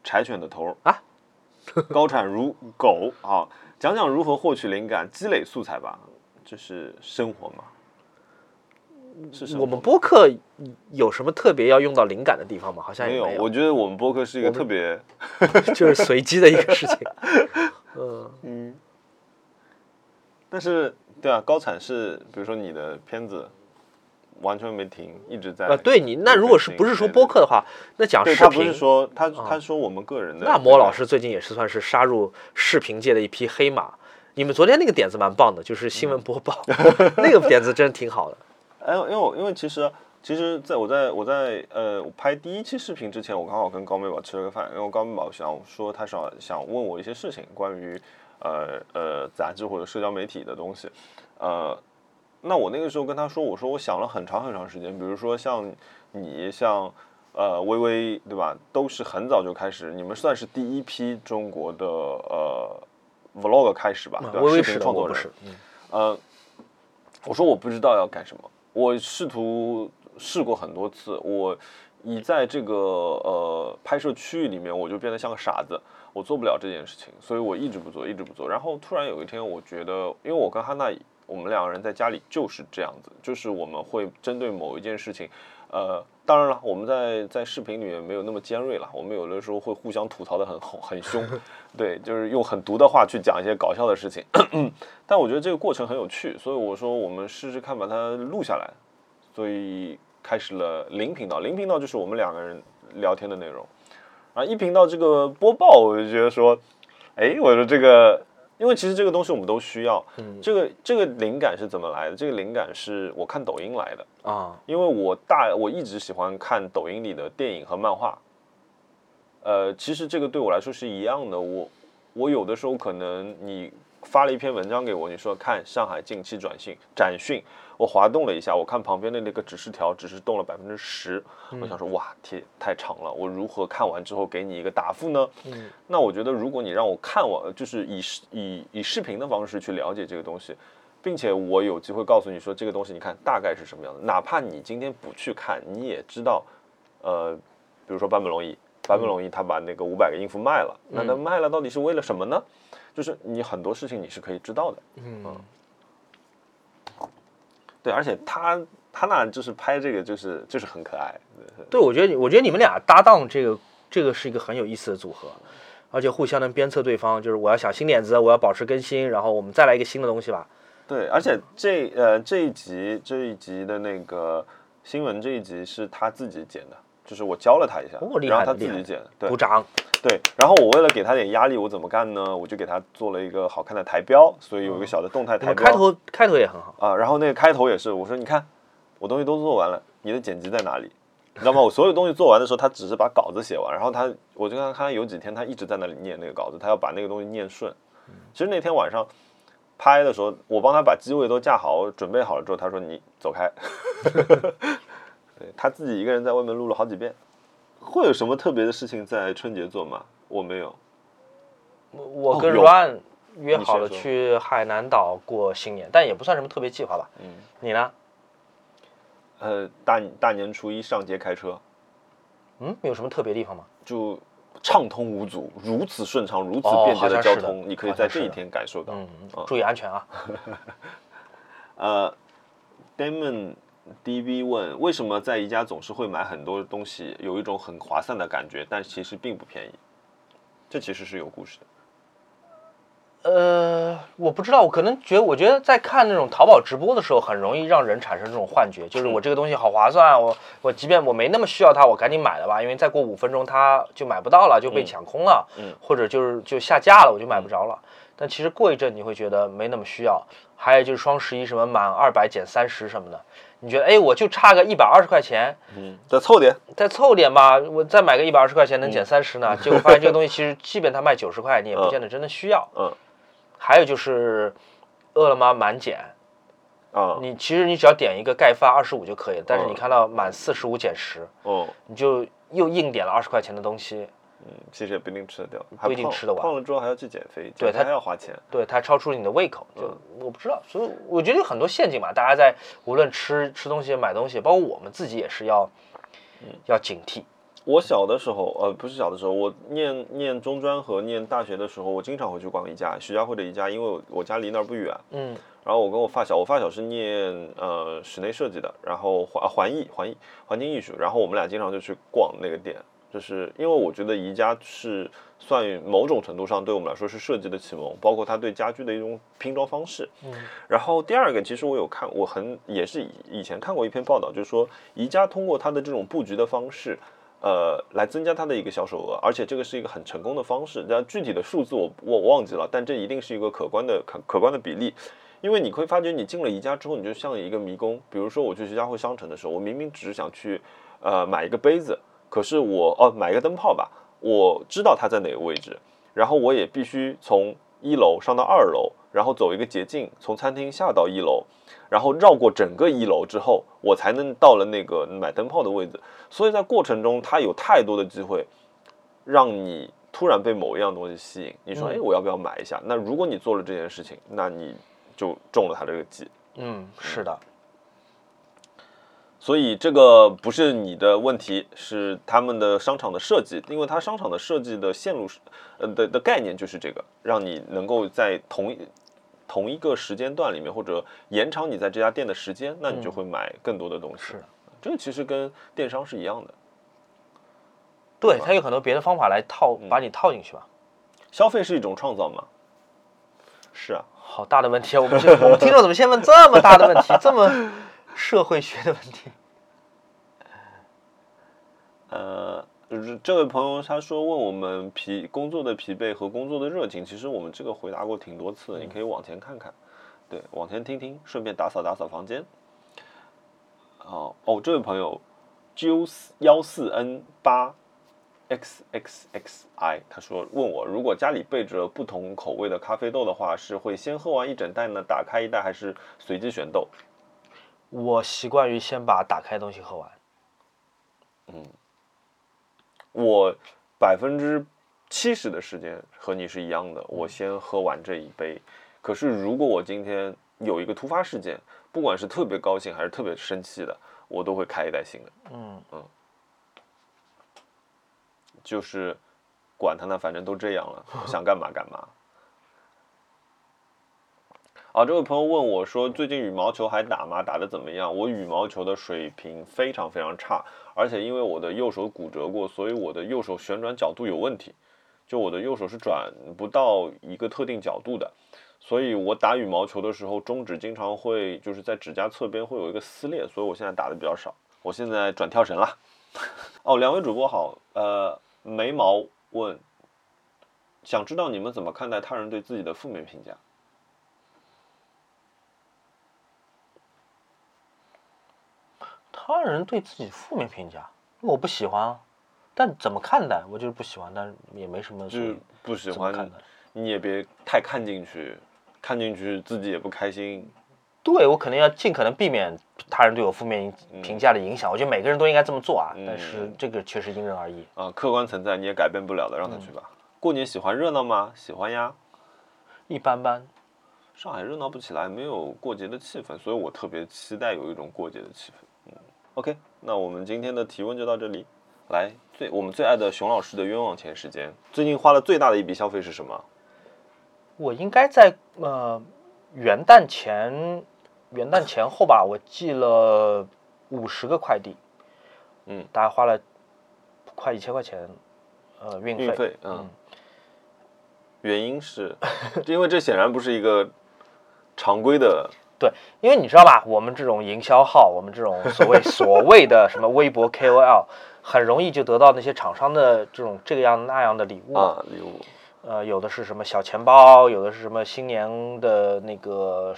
柴犬的头啊，(laughs) 高产如狗啊，讲讲如何获取灵感，积累素材吧，这是生活嘛？我们播客有什么特别要用到灵感的地方吗？好像没有，我觉得我们播客是一个特别 (laughs) 就是随机的一个事情。(laughs) 嗯，嗯，但是对啊，高产是比如说你的片子完全没停，一直在啊，对你那如果是不是说播客的话，那讲视对他不是，说他他说我们个人的那魔老师最近也是算是杀入视频界的一匹黑马。你们昨天那个点子蛮棒的，就是新闻播报，(laughs) 那个点子真的挺好的。(laughs) 哎，因为我因为其实其实在我在我在呃我拍第一期视频之前，我刚好跟高美宝吃了个饭，因为高美宝想说他想想问我一些事情，关于呃呃杂志或者社交媒体的东西，呃，那我那个时候跟他说，我说我想了很长很长时间，比如说像你像。呃，微微对吧？都是很早就开始，你们算是第一批中国的呃 vlog 开始吧，对吧？微微视频，创作人。嗯呃，我说我不知道要干什么，我试图试过很多次，我一在这个呃拍摄区域里面，我就变得像个傻子，我做不了这件事情，所以我一直不做，一直不做。然后突然有一天，我觉得，因为我跟哈娜，我们两个人在家里就是这样子，就是我们会针对某一件事情，呃，当然了，我们在在视频里面没有那么尖锐了，我们有的时候会互相吐槽的很很很凶，(laughs) 对，就是用很毒的话去讲一些搞笑的事情。(clears throat) 但我觉得这个过程很有趣，所以我说我们试试看把它录下来，所以开始了零频道。零频道就是我们两个人聊天的内容。啊，一频道这个播报，我就觉得说，哎，我说这个，因为其实这个东西我们都需要。嗯这个这个灵感是怎么来的？这个灵感是我看抖音来的，啊，因为我大我一直喜欢看抖音里的电影和漫画。呃，其实这个对我来说是一样的。我我有的时候可能你发了一篇文章给我，你说看上海近期转性展讯，我滑动了一下，我看旁边的那个指示条只是动了百分之十，我想说哇，天太长了，我如何看完之后给你一个答复呢？嗯那我觉得如果你让我看完，就是以视以以视频的方式去了解这个东西。并且我有机会告诉你说这个东西，你看大概是什么样的。哪怕你今天不去看，你也知道，呃，比如说版本龙一，版本龙一他把那个五百个音符卖了，那他卖了到底是为了什么呢？就是你很多事情你是可以知道的。嗯对，而且他他那就是拍这个就是就是很可爱。对，我觉得我觉得你们俩搭档这个这个是一个很有意思的组合，而且互相能鞭策对方，就是我要想新点子，我要保持更新，然后我们再来一个新的东西吧。对，而且这呃这一集这一集的那个新闻这一集是他自己剪的，就是我教了他一下，哦然后他自己剪。对鼓掌。对，然后我为了给他点压力，我怎么干呢？我就给他做了一个好看的台标，所以有一个小的动态台标。开头开头也很好。啊，然后那个开头也是，我说你看，我东西都做完了，你的剪辑在哪里？你知道吗？我所有东西做完的时候，他只是把稿子写完，然后他，我就看他有几天他一直在那里念那个稿子，他要把那个东西念顺。其实那天晚上拍的时候，我帮他把机位都架好，准备好了之后，他说你走开。(laughs) 对他自己一个人在外面录了好几遍。会有什么特别的事情在春节做吗？我没有。我我跟 Run 约好了去海南岛过新年，但也不算什么特别计划吧。嗯，你呢？呃，大大年初一上街开车，嗯，有什么特别地方吗？就畅通无阻，如此顺畅，如此哦便捷的交通，你可以在这一天感受到。嗯嗯，注意安全啊。(laughs) 呃，Damon DB 问，为什么在宜家总是会买很多东西，有一种很划算的感觉，但其实并不便宜？这其实是有故事的。呃，我不知道，我可能觉得，我觉得在看那种淘宝直播的时候，很容易让人产生这种幻觉，就是我这个东西好划算，我我即便我没那么需要它，我赶紧买了吧，因为再过五分钟它就买不到了，就被抢空了，嗯或者就是就下架了，我就买不着了。但其实过一阵你会觉得没那么需要。还有就是双十一什么满二百减三十什么的，你觉得哎，我就差个一百二十块钱，嗯，再凑点。再凑点吧，我再买个一百二十块钱能减三十呢？结果发现这个东西其实即便它卖九十块，你也不见得真的需要。嗯还有就是饿了么满减，啊，你其实你只要点一个盖饭二十五就可以了，但是嗯你看到满四十五减十，哦，你就又硬点了二十块钱的东西，嗯，其实也不一定吃得掉，还不一定吃得完胖了之后还要去减肥，对减它还要花钱。对它超出了你的胃口，就嗯我不知道，所以我觉得有很多陷阱嘛，大家在无论吃吃东西、买东西，包括我们自己也是要嗯要警惕。我小的时候，呃，不是小的时候，我念念中专和念大学的时候，我经常会去逛宜家，徐家汇的宜家，因为我我家离那儿不远。嗯然后我跟我发小，我发小是念呃室内设计的，然后环啊环艺环艺环境艺术，然后我们俩经常就去逛那个店，就是因为我觉得宜家是算某种程度上对我们来说是设计的启蒙，包括它对家居的一种拼装方式。嗯然后第二个，其实我有看，我很也是以以前看过一篇报道，就是说宜家通过它的这种布局的方式。呃，来增加它的一个销售额，而且这个是一个很成功的方式。但具体的数字我我我忘记了，但这一定是一个可观的可可观的比例。因为你会发觉，你进了宜家之后，你就像一个迷宫。比如说，我去徐家汇商城的时候，我明明只是想去，呃，买一个杯子，可是我哦，买一个灯泡吧，我知道它在哪个位置，然后我也必须从一楼上到二楼，然后走一个捷径，从餐厅下到一楼，然后绕过整个一楼之后，我才能到了那个买灯泡的位置。所以在过程中，它有太多的机会让你突然被某一样东西吸引。你说，嗯哎，我要不要买一下？那如果你做了这件事情，那你就中了它这个计。嗯，是的，所以这个不是你的问题，是他们的商场的设计，因为它商场的设计的线路是，呃的的概念就是这个，让你能够在同一同一个时间段里面，或者延长你在这家店的时间，那你就会买更多的东西。是这个其实跟电商是一样的，对，它有很多别的方法来套把你套进去吧。消费是一种创造嘛。是啊，好大的问题啊！我们这我们听众怎么先问这么大的问题，这么社会学的问题？呃，这位朋友他说问我们疲工作的疲惫和工作的热情，其实我们这个回答过挺多次，你可以往前看看，对，往前听听，顺便打扫打扫房间。哦哦，这位朋友 G 幺四 N 八 X X X I，他说问我如果家里备着不同口味的咖啡豆的话，是会先喝完一整袋呢，打开一袋，还是随机选豆？我习惯于先把打开的东西喝完。嗯我百分之七十的时间和你是一样的，我先喝完这一杯。可是如果我今天有一个突发事件，不管是特别高兴还是特别生气的，我都会开一袋新的。嗯嗯，就是管他呢，反正都这样了，想干嘛干嘛。啊，这位朋友问我说，最近羽毛球还打吗？打得怎么样？我羽毛球的水平非常非常差，而且因为我的右手骨折过，所以我的右手旋转角度有问题，就我的右手是转不到一个特定角度的，所以我打羽毛球的时候，中指经常会就是在指甲侧边会有一个撕裂，所以我现在打的比较少。我现在转跳绳了。(laughs) 哦，两位主播好，呃，眉毛问，想知道你们怎么看待他人对自己的负面评价？他人对自己负面评价，我不喜欢啊，但怎么看待，我就是不喜欢，但是也没什么就是不喜欢看待。你也别太看进去，看进去自己也不开心。对我肯定要尽可能避免他人对我负面评价的影响。我觉得每个人都应该这么做啊，但是这个确实因人而异。啊，客观存在你也改变不了的，让他去吧。过年喜欢热闹吗？喜欢呀。一般般，上海热闹不起来，没有过节的气氛，所以我特别期待有一种过节的气氛。嗯，OK，那我们今天的提问就到这里。来，最我们最爱的熊老师的冤枉钱时间，最近花了最大的一笔消费是什么？我应该在呃元旦前元旦前后吧，我寄了五十个快递，嗯，大概花了快一千块钱，呃，运费。运费，嗯。原因是，因为这显然不是一个常规的，对，因为你知道吧，我们这种营销号，我们这种所谓 (laughs) 所谓的什么微博 KOL，很容易就得到那些厂商的这种这个样那样的礼物。啊礼物。呃，有的是什么小钱包，有的是什么新年的那个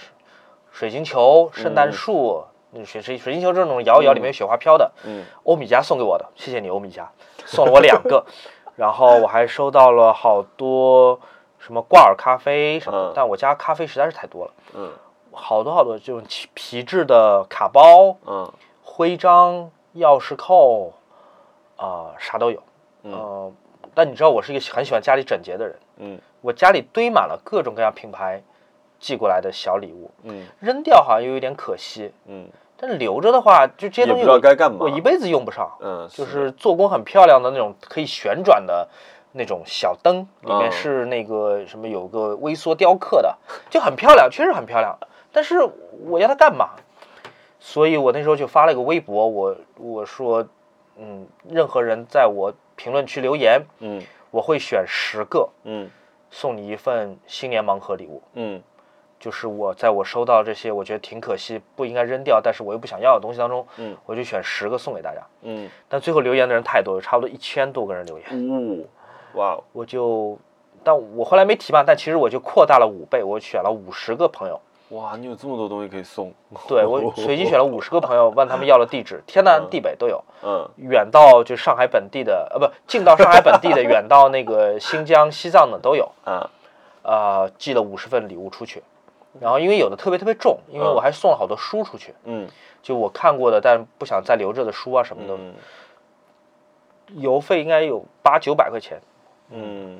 水晶球、圣诞树，那水水水晶球这种摇一摇里面有雪花飘的，嗯。欧米茄送给我的，谢谢你欧米茄，送了我两个，(laughs) 然后我还收到了好多什么挂耳咖啡什么的，嗯。但我家咖啡实在是太多了，嗯好多好多这种皮皮质的卡包、嗯徽章、钥匙扣，啊、啥都有，呃，但你知道我是一个很喜欢家里整洁的人。嗯我家里堆满了各种各样品牌寄过来的小礼物，嗯扔掉好像又有点可惜，嗯但留着的话，就这些东西我该干嘛我一辈子用不上。嗯，就是做工很漂亮的那种可以旋转的那种小灯，里面嗯是那个什么有个微缩雕刻的，就很漂亮，确实很漂亮。但是我要它干嘛？所以我那时候就发了一个微博，我我说，嗯，任何人在我评论区留言，嗯。我会选十个嗯。送你一份新年盲盒礼物。嗯。就是我在我收到这些我觉得挺可惜不应该扔掉，但是我又不想要的东西当中，嗯。我就选十个送给大家。嗯，但最后留言的人太多了，差不多一千多个人留言，呜，哇哦，我就，但我后来没提嘛，但其实我就扩大了五倍，我选了五十个朋友，哇，你有这么多东西可以送，对我随机选了五十个朋友，问他们要了地址，天南地北都有，嗯。远到就上海本地的，呃不，近到上海本地的，远到那个新疆、西藏的都有，啊呃，寄了五十份礼物出去，然后因为有的特别特别重，因为我还送了好多书出去，嗯。就我看过的但不想再留着的书啊什么的，嗯。邮费应该有八九百块钱。嗯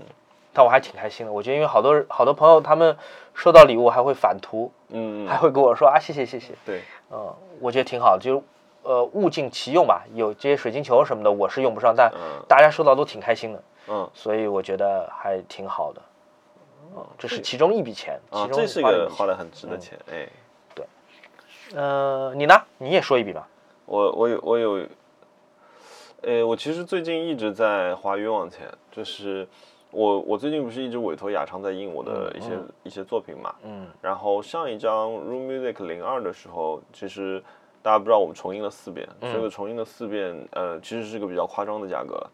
但我还挺开心的。我觉得因为好多人好多朋友他们收到礼物还会返图，嗯，(laughs) 还会跟我说啊谢谢谢谢，对，嗯，我觉得挺好的，就是呃物尽其用吧。有这些水晶球什么的我是用不上，但嗯大家收到都挺开心的，嗯所以我觉得还挺好的。嗯，这是其中一笔钱，啊，其中这是一。个花的很值的钱，哎，对呃，你呢？你也说一笔吧。我我有我有，呃，我其实最近一直在花冤枉钱，就是我我最近不是一直委托雅昌在印我的一些、一些作品嘛，嗯。然后上一张 Room Music 零二的时候，其实大家不知道我们重印了四遍，这个重印了四遍，呃，其实是个比较夸张的价格。了。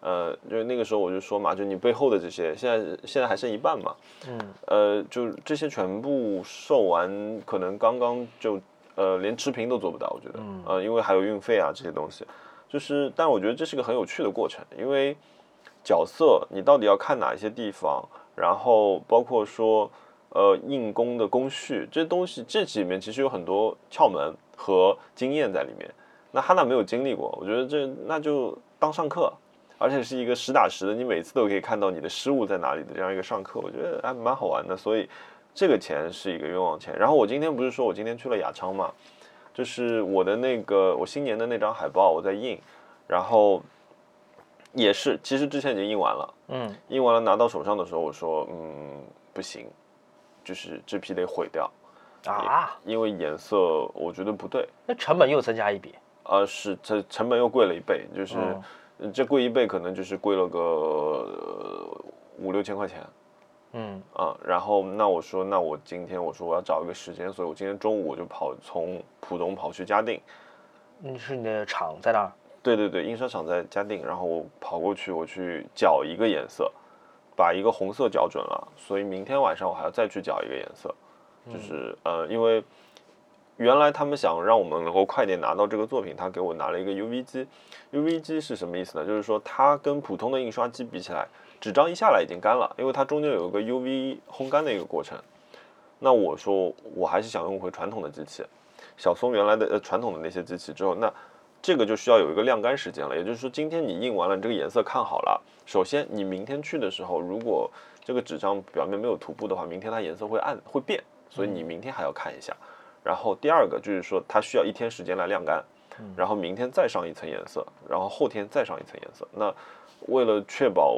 呃，就是那个时候我就说嘛，就你背后的这些，现在现在还剩一半嘛，嗯，呃，就这些全部售完，可能刚刚就呃连持平都做不到，我觉得，呃，因为还有运费啊这些东西，就是，但我觉得这是个很有趣的过程，因为角色你到底要看哪一些地方，然后包括说呃硬功的工序这些东西，这里面其实有很多窍门和经验在里面。那哈娜没有经历过，我觉得这那就当上课，而且是一个实打实的，你每次都可以看到你的失误在哪里的这样一个上课，我觉得还蛮好玩的。所以这个钱是一个冤枉钱。然后我今天不是说我今天去了雅昌嘛，就是我的那个我新年的那张海报我在印，然后也是其实之前已经印完了，嗯，印完了拿到手上的时候，我说嗯不行，就是这批得毁掉，啊，因为颜色我觉得不对。那成本又增加一笔。呃，是这成本又贵了一倍，就是、这贵一倍，可能就是贵了个呃五六千块钱嗯啊。然后那我说，那我今天我说我要找一个时间，所以我今天中午我就跑从浦东跑去嘉定。嗯，是你的厂在那儿。对对对，印刷厂在嘉定，然后我跑过去，我去搅一个颜色，把一个红色搅准了，所以明天晚上我还要再去搅一个颜色，就是呃，因为原来他们想让我们能够快点拿到这个作品，他给我拿了一个 UV 机，UV 机是什么意思呢？就是说它跟普通的印刷机比起来，纸张一下来已经干了，因为它中间有一个 UV 烘干的一个过程。那我说我还是想用回传统的机器，小松原来的呃传统的那些机器之后，那这个就需要有一个晾干时间了。也就是说，今天你印完了，你这个颜色看好了，首先你明天去的时候，如果这个纸张表面没有涂布的话，明天它颜色会暗会变，所以你明天还要看一下。然后第二个就是说，它需要一天时间来晾干，然后明天再上一层颜色，然后后天再上一层颜色。那为了确保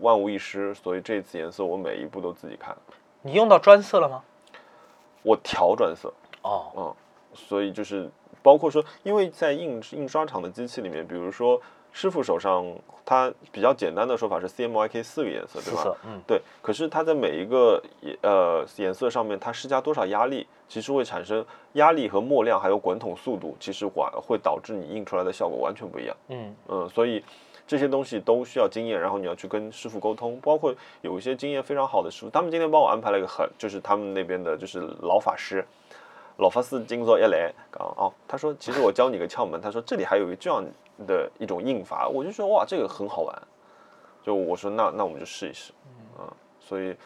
万无一失，所以这次颜色我每一步都自己看，你用到专色了吗？我调转色。哦，嗯，所以就是包括说，因为在印印刷厂的机器里面，比如说师傅手上，它比较简单的说法是 CMYK 四个颜色，对吧？嗯，对，可是它在每一个呃颜色上面，它施加多少压力，其实会产生压力和墨量还有滚筒速度，其实会会导致你印出来的效果完全不一样。嗯嗯，所以这些东西都需要经验，然后你要去跟师傅沟通，包括有一些经验非常好的师傅，他们今天帮我安排了一个很，就是他们那边的就是老法师。老法师今朝一来讲哦，他说其实我教你个窍门，他说这里还有一个这样的一种印法，我就说哇这个很好玩，就我说那那我们就试一试，嗯，所以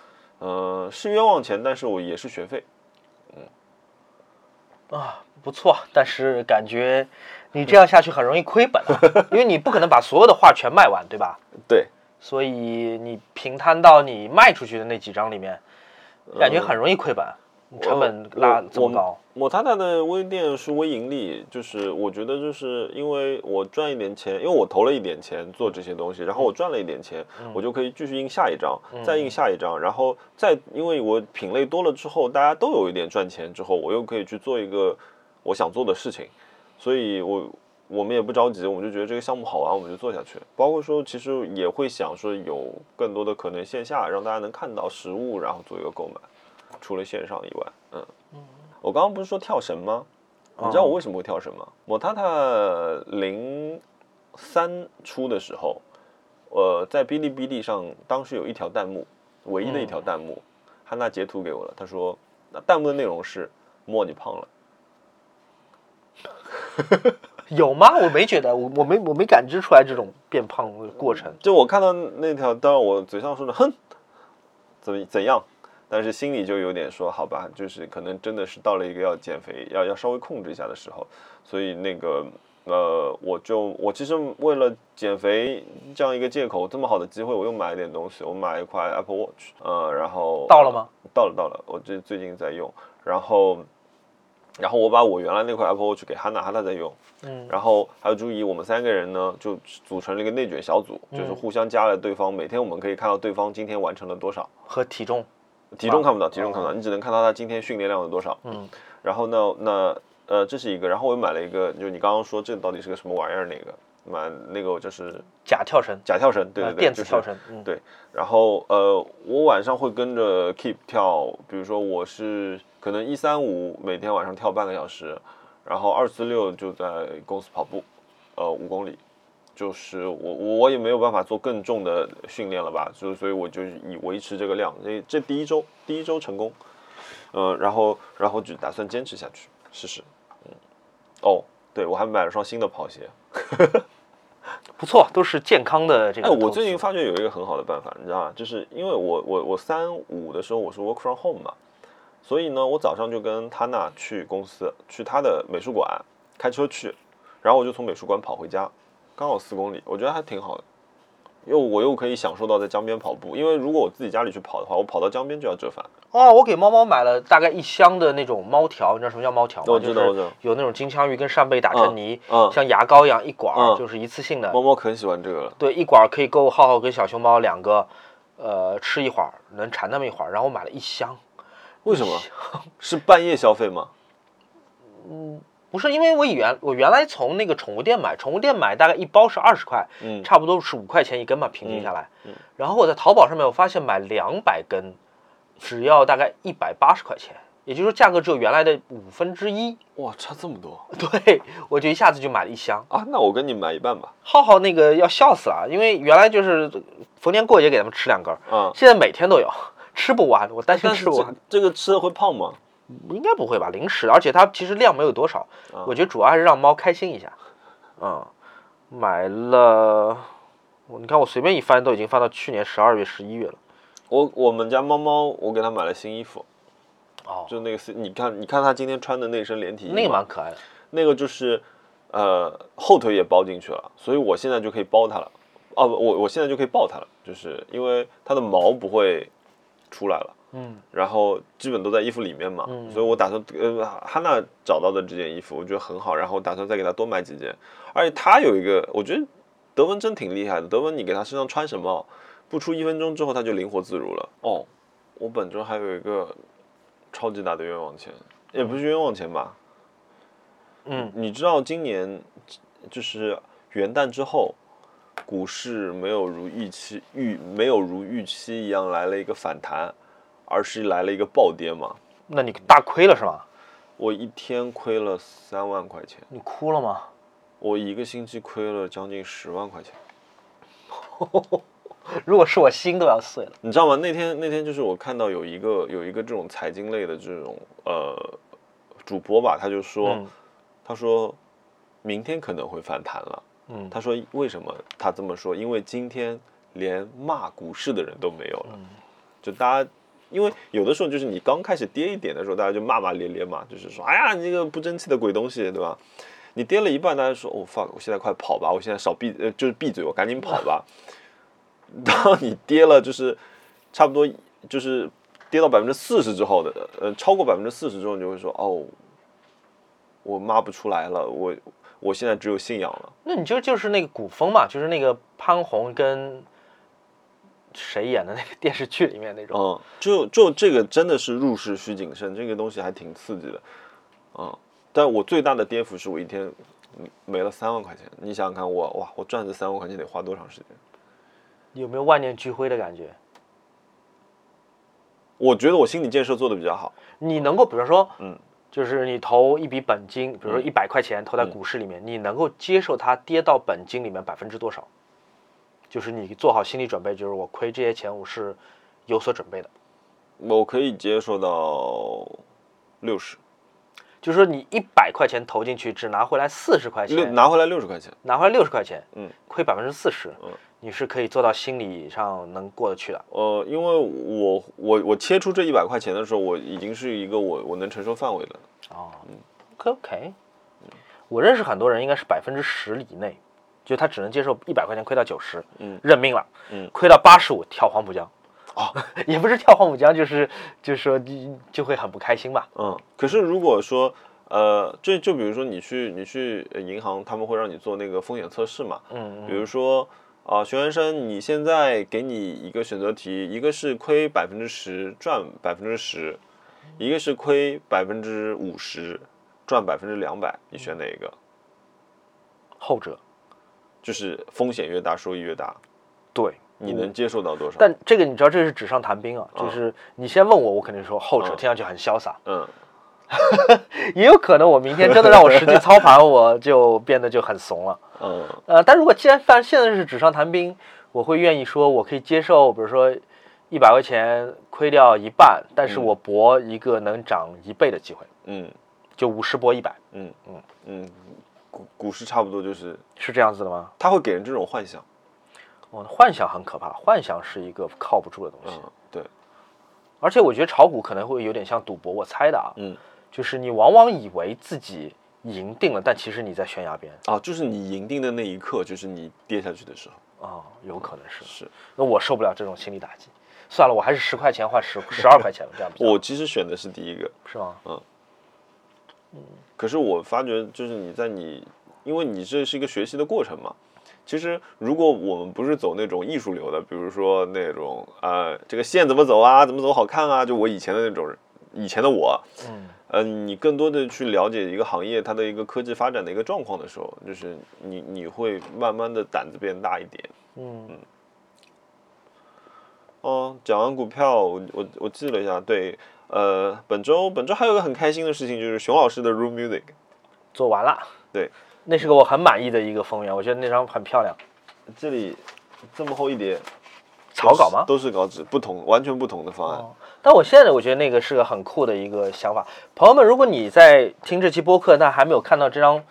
嗯、呃是冤枉钱，但是我也是学费，嗯啊，不错，但是感觉你这样下去很容易亏本啊，(laughs) 因为你不可能把所有的画全卖完，对吧？对，所以你平摊到你卖出去的那几张里面，感觉很容易亏本，成本拉这么高。抹塔塔的微店是微盈利，就是我觉得就是因为我赚一点钱，因为我投了一点钱做这些东西，然后我赚了一点钱，我就可以继续印下一张，再印下一张，然后再因为我品类多了之后，大家都有一点赚钱之后，我又可以去做一个我想做的事情，所以我我们也不着急，我们就觉得这个项目好玩，我们就做下去。包括说，其实也会想说有更多的可能线下让大家能看到实物，然后做一个购买。除了线上以外，嗯，我刚刚不是说跳绳吗？你知道我为什么会跳绳吗？我塔塔零三出的时候，呃，在哔哩哔哩上当时有一条弹幕，唯一的一条弹幕，汉娜截图给我了，他说，那弹幕的内容是莫你胖了。(laughs) 有吗？我没觉得，我我没我没感知出来这种变胖的过程。就我看到那条，当然我嘴上说的哼，怎么怎样，但是心里就有点说好吧，就是可能真的是到了一个要减肥、要要稍微控制一下的时候，所以那个呃，我就我其实为了减肥这样一个借口，这么好的机会，我又买了点东西，我买了一块 Apple Watch，呃，然后到了吗？到了到了，我这最近在用，然后。然后我把我原来那块 Apple Watch 给哈娜，哈娜在用，嗯，然后还有朱怡，我们三个人呢就组成了一个内卷小组，就是互相加了对方，每天我们可以看到对方今天完成了多少，和体重，体重看不到，体重看不到，你只能看到他今天训练量有多少。嗯，然后呢，那呃这是一个，然后我又买了一个，就你刚刚说这到底是个什么玩意儿？那个买那个就是假跳绳，假跳绳，对对对，呃电子就是跳绳，嗯，对，然后呃，我晚上会跟着 Keep 跳，比如说我是可能一三五每天晚上跳半个小时，然后二四六就在公司跑步，呃五公里，就是我我也没有办法做更重的训练了吧，就所以我就以维持这个量。这这第一周第一周成功，嗯，然后然后就打算坚持下去试试。嗯，哦，对我还买了双新的跑鞋。(laughs) 不错，都是健康的这个哎，我最近发觉有一个很好的办法，你知道吗？就是因为我我我三五的时候我是 work from home 嘛，所以呢，我早上就跟他那去公司，去他的美术馆开车去，然后我就从美术馆跑回家，刚好四公里，我觉得还挺好的。又我又可以享受到在江边跑步，因为如果我自己家里去跑的话，我跑到江边就要折返。哦，我给猫猫买了大概一箱的那种猫条，你知道什么叫猫条吗？我知道我知道有那种金枪鱼跟扇贝打成泥，嗯像牙膏一样一管就是一次性的。猫猫可喜欢这个了，对，一管儿可以够浩浩跟小熊猫两个，呃，吃一会儿，能馋那么一会儿。然后我买了一箱，为什么？是半夜消费吗？不是因为我以原我原来从那个宠物店买，宠物店买大概一包是二十块，嗯差不多是五块钱一根嘛，平均下来。然后我在淘宝上面我发现买两百根，只要大概一百八十块钱，也就是说价格只有原来的五分之一。哇，差这么多对，我就一下子就买了一箱。啊！那我跟你买一半吧。浩浩那个要笑死了，因为原来就是逢年过节给他们吃两根儿，啊，现在每天都有，吃不完，我担心吃不完。这个吃了会胖吗？应该不会吧？零食，而且它其实量没有多少，啊我觉得主要还是让猫开心一下。嗯，买了，你看我随便一翻都已经翻到去年十二月、十一月了。我我们家猫猫，我给它买了新衣服，哦，就那个是，你看，你看它今天穿的那身连体衣，那个蛮可爱的。那个就是，呃，后腿也包进去了，所以我现在就可以包它了。哦，不我我现在就可以抱它了，就是因为它的毛不会出来了，嗯，然后基本都在衣服里面嘛，所以我打算呃哈娜找到的这件衣服，我觉得很好，然后打算再给她多买几件，而且她有一个，我觉得德文真挺厉害的，德文你给她身上穿什么，不出一分钟之后她就灵活自如了。哦，我本周还有一个超级大的冤枉钱，也不是冤枉钱吧，嗯，你知道今年就是元旦之后，股市没有如预期预没有如预期一样来了一个反弹，而是来了一个暴跌嘛？那你大亏了是吗？我一天亏了三万块钱，你哭了吗？我一个星期亏了将近十万块钱。(laughs) 如果是我心都要碎了。你知道吗？那天那天就是我看到有一个有一个这种财经类的这种呃主播吧，他就说、嗯他说明天可能会反弹了。嗯他说为什么他这么说？因为今天连骂股市的人都没有了，就大家。因为有的时候就是你刚开始跌一点的时候，大家就骂骂咧咧嘛，就是说，哎呀，你这个不争气的鬼东西，对吧？你跌了一半，大家说，哦 fuck，我现在快跑吧，我现在少闭呃就是闭嘴，我赶紧跑吧。(laughs) 当你跌了就是差不多就是跌到百分之四十之后的，呃，超过百分之四十之后，你就会说，哦，我骂不出来了，我我现在只有信仰了。那你就就是那个古风嘛，就是那个潘虹跟谁演的那个 (laughs) 电视剧里面那种。嗯，就就这个真的是入世需谨慎，这个东西还挺刺激的，嗯。但我最大的跌幅是我一天嗯没了三万块钱，你想想看我，哇，我赚这三万块钱得花多长时间？有没有万念俱灰的感觉？我觉得我心理建设做的比较好，你能够，比如说，嗯，就是你投一笔本金，比如说嗯。一百块钱投在股市里面，你能够接受它跌到本金里面百分之多少？就是你做好心理准备，就是我亏这些钱，我是有所准备的。我可以接受到六十，就是说你一百块钱投进去，只拿回来四十块钱，拿回来六十块钱，拿回来六十块钱，嗯，亏百分之四十。嗯，你是可以做到心理上能过得去的。呃，因为我我我切出这一百块钱的时候，我已经是一个我我能承受范围了。哦，OK OK，我认识很多人应该是百分之十以内，就他只能接受一百块钱亏到九十，嗯认命了，嗯亏到八十五跳黄浦江，哦，(laughs) 也不是跳黄浦江，就是就是说就就会很不开心吧。嗯，可是如果说，呃，就就比如说你去你去呃银行，他们会让你做那个风险测试嘛，嗯比如说啊，熊先生，你现在给你一个选择题，一个是亏百分之十赚百分之十，一个是亏百分之五十赚百分之两百，你选哪一个？后者就是风险越大，收益越大，对。你能接受到多少？但这个你知道，这是纸上谈兵啊，嗯就是你先问我，我肯定说后者，嗯听上去很潇洒。嗯 (laughs) 也有可能我明天真的让我实际操盘，我就变得就很怂了。(laughs) 嗯。呃，但如果既然反正现在是纸上谈兵，我会愿意说，我可以接受，比如说一百块钱亏掉一半，但是我搏一个能涨一倍的机会，嗯。就五十博一百，嗯。嗯。嗯，股股市差不多就是，是这样子的吗？它会给人这种幻想。哦，幻想很可怕，幻想是一个靠不住的东西，嗯，对，而且我觉得炒股可能会有点像赌博，我猜的啊，嗯就是你往往以为自己赢定了，但其实你在悬崖边啊，就是你赢定的那一刻，就是你跌下去的时候。啊、有可能是。是那我受不了这种心理打击，算了，我还是十块钱换十十二块钱吧，这样比较我其实选的是第一个，是吗？嗯可是我发觉就是你在你，因为你这是一个学习的过程嘛。其实如果我们不是走那种艺术流的，比如说那种呃这个线怎么走啊，怎么走好看啊，就我以前的那种人，以前的我，嗯呃，你更多的去了解一个行业它的一个科技发展的一个状况的时候，就是你你会慢慢的胆子变大一点。嗯哦，讲完股票，我我我记了一下，对，呃，本周本周还有个很开心的事情，就是熊老师的 Room Music，做完了，对，那是个我很满意的一个封面，我觉得那张很漂亮。这里这么厚一叠，草稿吗？都是稿纸，不同完全不同的方案。哦，但我现在我觉得那个是个很酷的一个想法。朋友们，如果你在听这期播客，但还没有看到这张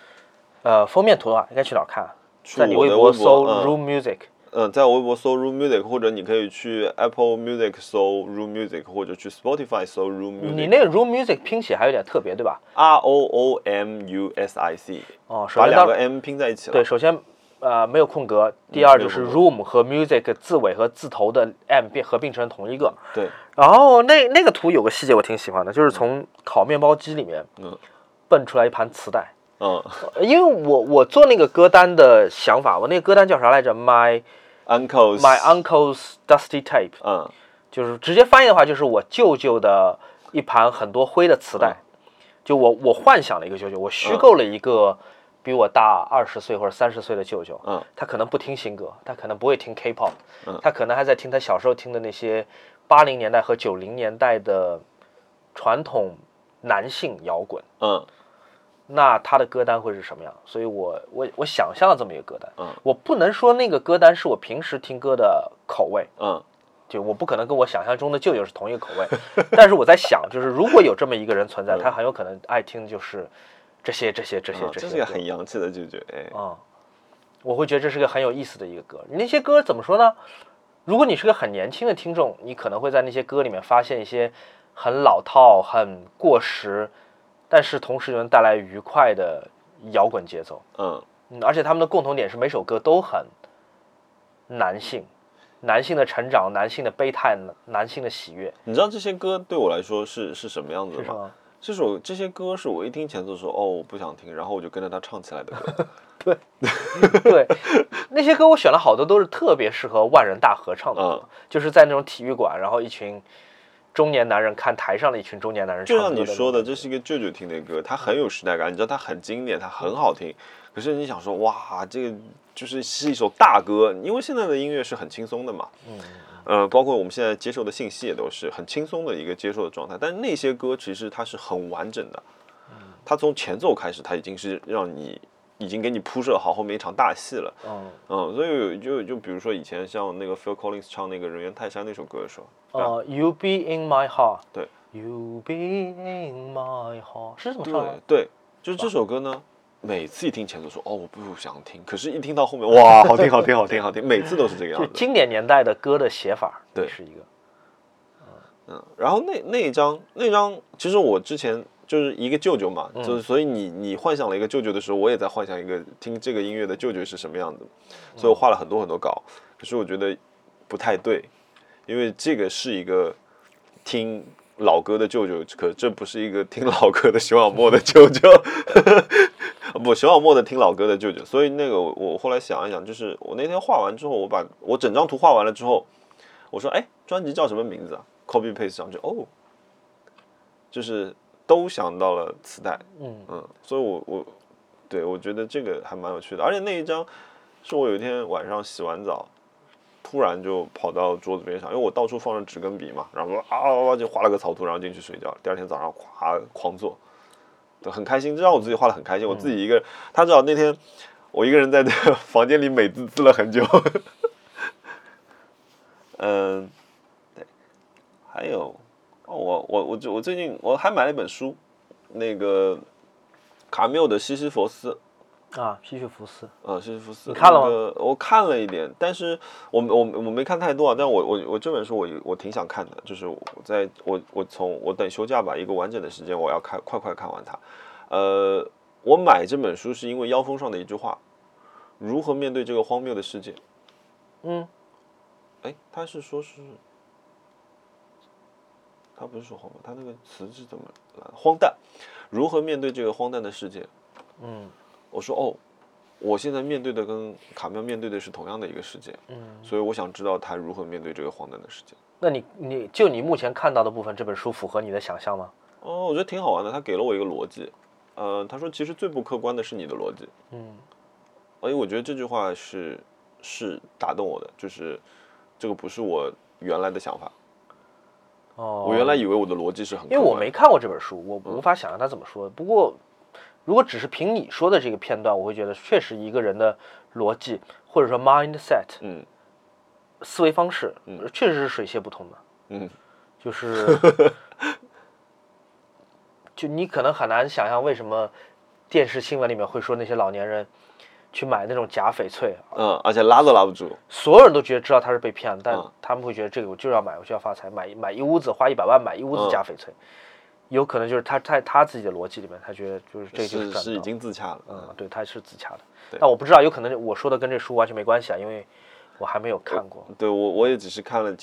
呃封面图的话，应该去哪儿看？去在你微博搜嗯 Room Music。嗯，在我微博搜 Room Music，或者你可以去 Apple Music 搜 Room Music，或者去 Spotify 搜 Room Music。你那个 Room Music 拼写还有点特别，对吧？R O O M U S I C，哦，首先把两个 M 拼在一起了。对，首先呃没有空格，第二就是 Room 和 Music 字尾和字头的 M 变合并成同一个。对，然后那那个图有个细节我挺喜欢的，就是从烤面包机里面嗯蹦出来一盘磁带。嗯呃因为我我做那个歌单的想法，我那个歌单叫啥来着？My，Uncles。My Uncle's Dusty Tape，嗯就是直接翻译的话，就是我舅舅的一盘很多灰的磁带。就我我幻想了一个舅舅，我虚构了一个比我大二十岁或者三十岁的舅舅。嗯他可能不听新歌，他可能不会听 K-pop，、嗯他可能还在听他小时候听的那些八零年代和九零年代的传统男性摇滚。嗯那他的歌单会是什么样？所以我我我想象了这么一个歌单。嗯我不能说那个歌单是我平时听歌的口味，嗯就我不可能跟我想象中的舅舅是同一个口味。但是我在想，就是如果有这么一个人存在，(laughs) 他很有可能爱听就是这些这些这些嗯，这些歌这是个很洋气的拒绝，哎，啊、我会觉得这是个很有意思的一个歌。那些歌怎么说呢？如果你是个很年轻的听众，你可能会在那些歌里面发现一些很老套、很过时，但是同时又能带来愉快的摇滚节奏。嗯嗯，而且他们的共同点是每首歌都很男性，男性的成长，男性的悲叹，男性的喜悦，你知道这些歌对我来说是是什么样子的吗？这首这些歌是我一听前奏说哦我不想听，然后我就跟着他唱起来的歌。(laughs) 对对，那些歌我选了好多都是特别适合万人大合唱的歌，嗯就是在那种体育馆，然后一群中年男人看台上的一群中年男人唱就像你说的，这是一个舅舅听的歌，它很有时代感，你知道它很经典，它很好听。可是你想说，哇，这个就是是一首大歌，因为现在的音乐是很轻松的嘛，嗯呃，包括我们现在接受的信息也都是很轻松的一个接受的状态。但是那些歌其实它是很完整的，嗯它从前奏开始，它已经是让你已经给你铺设好后面一场大戏了。嗯嗯，所以就就比如说以前像那个 Phil Collins 唱那个《人猿泰山》那首歌的时候，呃，You be in my heart，对，You be in my heart，是这么唱的？对，就是这首歌呢，每次一听前奏说哦我不想听，可是一听到后面哇好听好听好听好听，每次都是这个样子。就经典年代的歌的写法，对是一个。嗯，然后那那一张那张，其实我之前就是一个舅舅嘛，就是所以你你幻想了一个舅舅的时候，我也在幻想一个听这个音乐的舅舅是什么样子，所以我画了很多很多稿，可是我觉得不太对，因为这个是一个听老歌的舅舅，可这不是一个听老歌的熊小莫的舅舅，(laughs) 不，熊小莫的听老歌的舅舅，所以那个我我后来想一想，就是我那天画完之后，我把我整张图画完了之后，我说，哎，专辑叫什么名字啊？copy paste 上去，哦，就是都想到了磁带，嗯。嗯，所以我我对我觉得这个还蛮有趣的，而且那一张是我有一天晚上洗完澡，突然就跑到桌子边上，因为我到处放着纸跟笔嘛，然后啊啊啊就画了个草图，然后进去睡觉，第二天早上咵狂做，很开心，这让我自己画的很开心。我自己一个人，他知道那天我一个人在这个 (laughs) 房间里美滋滋了很久。嗯，对，还有，哦，我我我我最近我还买了一本书，那个卡缪的《西西弗斯》。啊，西西弗斯。呃，西西弗斯。你看了吗？我看了一点，但是我我我没看太多啊。但我我我这本书我我挺想看的，就是我在我我从我等休假吧，一个完整的时间我要看快快看完它。呃，我买这本书是因为腰封上的一句话：如何面对这个荒谬的世界？嗯。哎，他是说是，他不是说荒谬，他那个词是怎么来？荒诞，如何面对这个荒诞的世界？嗯，我说哦，我现在面对的跟卡妙面对的是同样的一个世界，嗯，所以我想知道他如何面对这个荒诞的世界。那你你就你目前看到的部分，这本书符合你的想象吗？哦，我觉得挺好玩的，他给了我一个逻辑，呃，他说其实最不客观的是你的逻辑，嗯，哎，我觉得这句话是是打动我的，就是。这个不是我原来的想法，哦，我原来以为我的逻辑是很，因为我没看过这本书，我无法想象他怎么说。不过，如果只是凭你说的这个片段，我会觉得确实一个人的逻辑或者说 mindset，嗯，思维方式，嗯，确实是水泄不通的，嗯，就是，(laughs) 就你可能很难想象为什么电视新闻里面会说那些老年人。去买那种假翡翠，嗯，而且拉都拉不住，所有人都觉得知道他是被骗了，但他们会觉得这个我就要买，我就要发财，买买一屋子，花一百万买一屋子假翡翠，有可能就是他在他自己的逻辑里面，他觉得就是这就是是已经自洽了，嗯，对，他是自洽的，但我不知道，有可能我说的跟这书完全没关系啊，因为我还没有看过，对我我也只是看了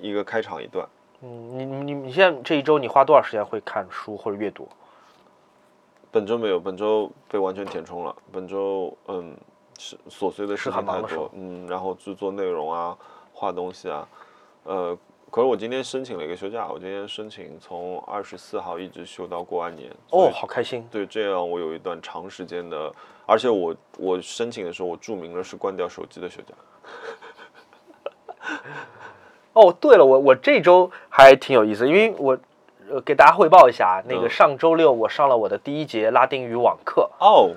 一个开场一段，嗯，你你你现在这一周你花多少时间会看书或者阅读？本周没有，本周被完全填充了。本周，嗯，是琐碎的事情太多，嗯，然后制作内容啊，画东西啊，呃，可是我今天申请了一个休假，我今天申请从二十四号一直休到过完年。哦，好开心。对，这样我有一段长时间的，而且我我申请的时候我注明了是关掉手机的休假。(laughs) 哦，对了，我我这周还挺有意思，因为我。呃，给大家汇报一下，那个上周六我上了我的第一节拉丁语网课哦，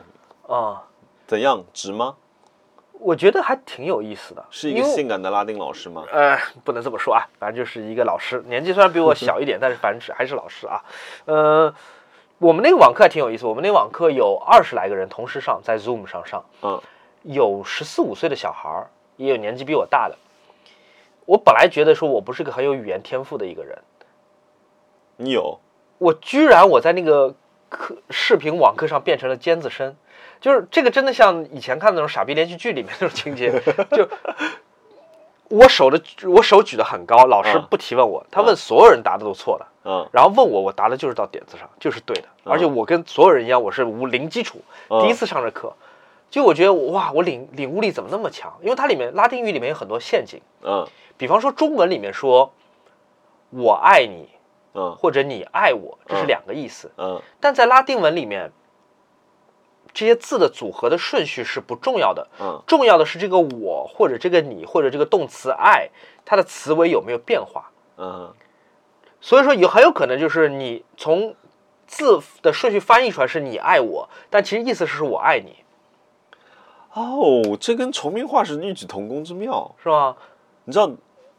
啊，怎样值吗？我觉得还挺有意思的，是一个性感的拉丁老师吗？呃，不能这么说啊，反正就是一个老师，年纪虽然比我小一点，但是反正是还是老师啊。呃，我们那个网课还挺有意思，我们那个网课有二十来个人同时上，在 Zoom 上上，嗯，有十四五岁的小孩儿，也有年纪比我大的。我本来觉得说我不是个很有语言天赋的一个人。你有，我居然我在那个课视频网课上变成了尖子生，就是这个真的像以前看那种傻逼连续剧里面那种情节，就我手的我手举得很高，老师不提问我，他问所有人答的都错了，嗯，然后问我，我答的就是到点子上，就是对的，而且我跟所有人一样，我是无零基础，第一次上这课，就我觉得哇，我领领悟力怎么那么强？因为它里面拉丁语里面有很多陷阱，嗯，比方说中文里面说我爱你。嗯，或者你爱我，这是两个意思。嗯，但在拉丁文里面，这些字的组合的顺序是不重要的。嗯，重要的是这个我或者这个你或者这个动词爱，它的词尾有没有变化。嗯，所以说有很有可能就是你从字的顺序翻译出来是你爱我，但其实意思是我爱你。哦，这跟崇明话是异曲同工之妙，是吧？你知道？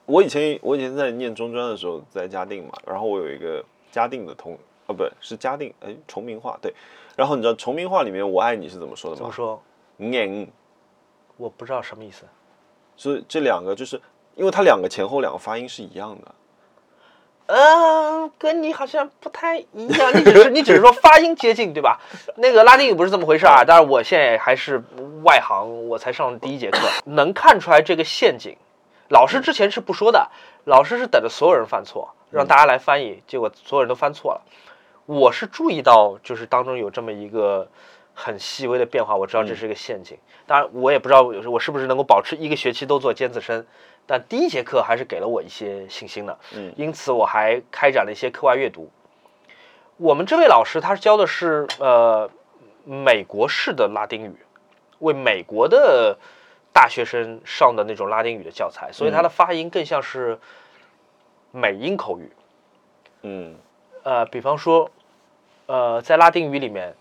我以前我以前在念中专的时候在嘉定嘛，然后我有一个嘉定的同啊，不是嘉定哎崇明话对，然后你知道崇明话里面我爱你是怎么说的吗？怎么说？念，我不知道什么意思。所以这两个就是因为它两个前后两个发音是一样的。嗯，跟你好像不太一样，你只是 (laughs) 你只是说发音接近对吧？那个拉丁语不是这么回事啊。但是我现在还是外行，我才上第一节课，能看出来这个陷阱。老师之前是不说的，老师是等着所有人犯错，让大家来翻译，结果所有人都翻错了。我是注意到，就是当中有这么一个很细微的变化，我知道这是一个陷阱。当然，我也不知道我是不是能够保持一个学期都做尖子生，但第一节课还是给了我一些信心的。嗯，因此我还开展了一些课外阅读。我们这位老师他教的是呃美国式的拉丁语，为美国的。大学生上的那种拉丁语的教材，所以他的发音更像是美音口语。嗯，呃，比方说呃，在拉丁语里面，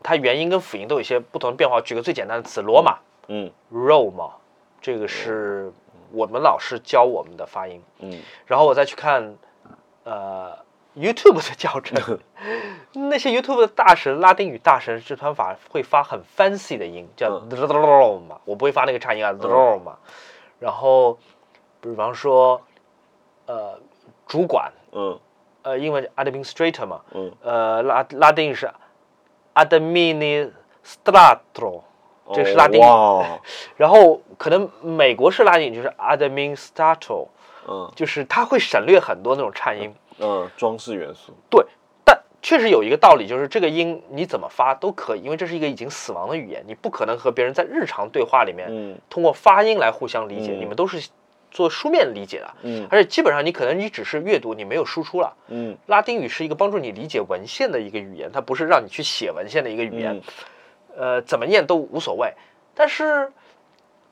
它元音跟辅音都有一些不同的变化。举个最简单的词，罗马嗯 Rome，这个是我们老师教我们的发音。嗯。然后我再去看呃 YouTube 的教程，(laughs) 那些 YouTube 的大神，拉丁语大神这团法会发很 fancy 的音，叫嗯。Roma，我不会发那个颤音啊 Roma。然后，比方说，呃，主管，嗯呃，英文 administrator 嘛，嗯，呃，拉拉丁语是 administrator，这是拉丁语。哦，(laughs) 然后可能美国式拉丁语就是 administrator，嗯就是它会省略很多那种颤音。嗯，装饰元素。对，但确实有一个道理，就是这个音你怎么发都可以，因为这是一个已经死亡的语言，你不可能和别人在日常对话里面嗯通过发音来互相理解，嗯你们都是做书面理解的，嗯而且基本上你可能你只是阅读，你没有输出了。嗯拉丁语是一个帮助你理解文献的一个语言，它不是让你去写文献的一个语言，嗯呃，怎么念都无所谓。但是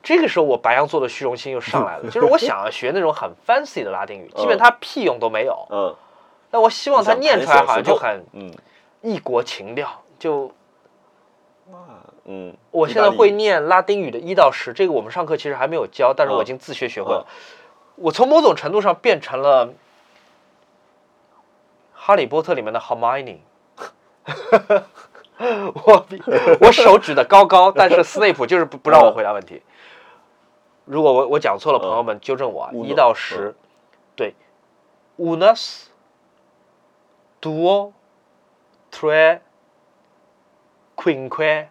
这个时候我白羊座的虚荣心又上来了，(laughs) 就是我想要学那种很 fancy 的拉丁语，基本它屁用都没有。嗯那我希望它念出来好像就很嗯异国情调。就嗯，我现在会念拉丁语的一到十，这个我们上课其实还没有教，但是我已经自学学会了。我从某种程度上变成了《哈利波特》里面的 Hermione。(laughs) 我比我手指的高高，但是斯内普就是不不让我回答问题。如果我我讲错了，朋友们纠正我啊！嗯一到十，对，unus duo tre quinque，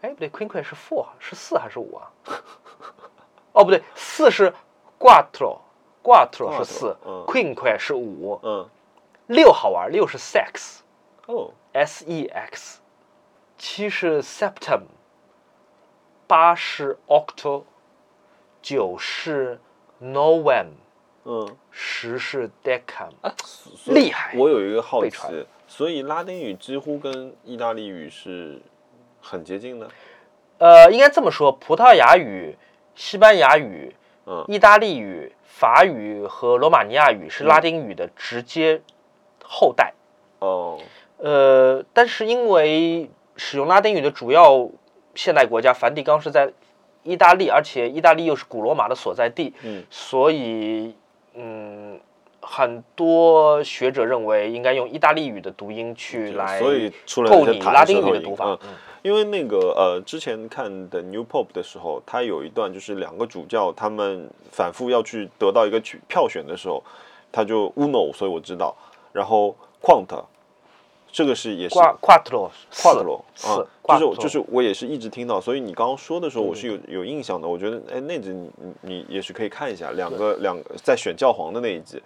哎，不对，Queenque 是 four 是四还是五啊？哦，不对，四是 quattro，quattro 是四，Queenque 是五，嗯六好玩，六是 sex，s 哦 e x，七是 septum，八是 octo，九是 novem，嗯，十是以厉害我有一个好奇，所以拉丁语几乎跟意大利语是很接近的。呃，应该这么说，葡萄牙语、西班牙语、嗯意大利语、法语和罗马尼亚语是拉丁语的直接后代。哦，呃，但是因为使用拉丁语的主要现代国家梵蒂冈是在意大利，而且意大利又是古罗马的所在地，嗯所以嗯，很多学者认为应该用意大利语的读音去来所以出来构拟那些弹拉丁语的。读法嗯因为那个呃，之前看的 New Pope 的时候，他有一段就是两个主教他们反复要去得到一个去票选的时候，他就 uno，所以我知道，然后 quant，这个是也是挂挂特罗跨的咯，四啊，挂特罗就是就是我也是一直听到，所以你刚刚说的时候，我是有有印象的。我觉得哎，那集你你你也许可以看一下，两个两个在选教皇的那一集，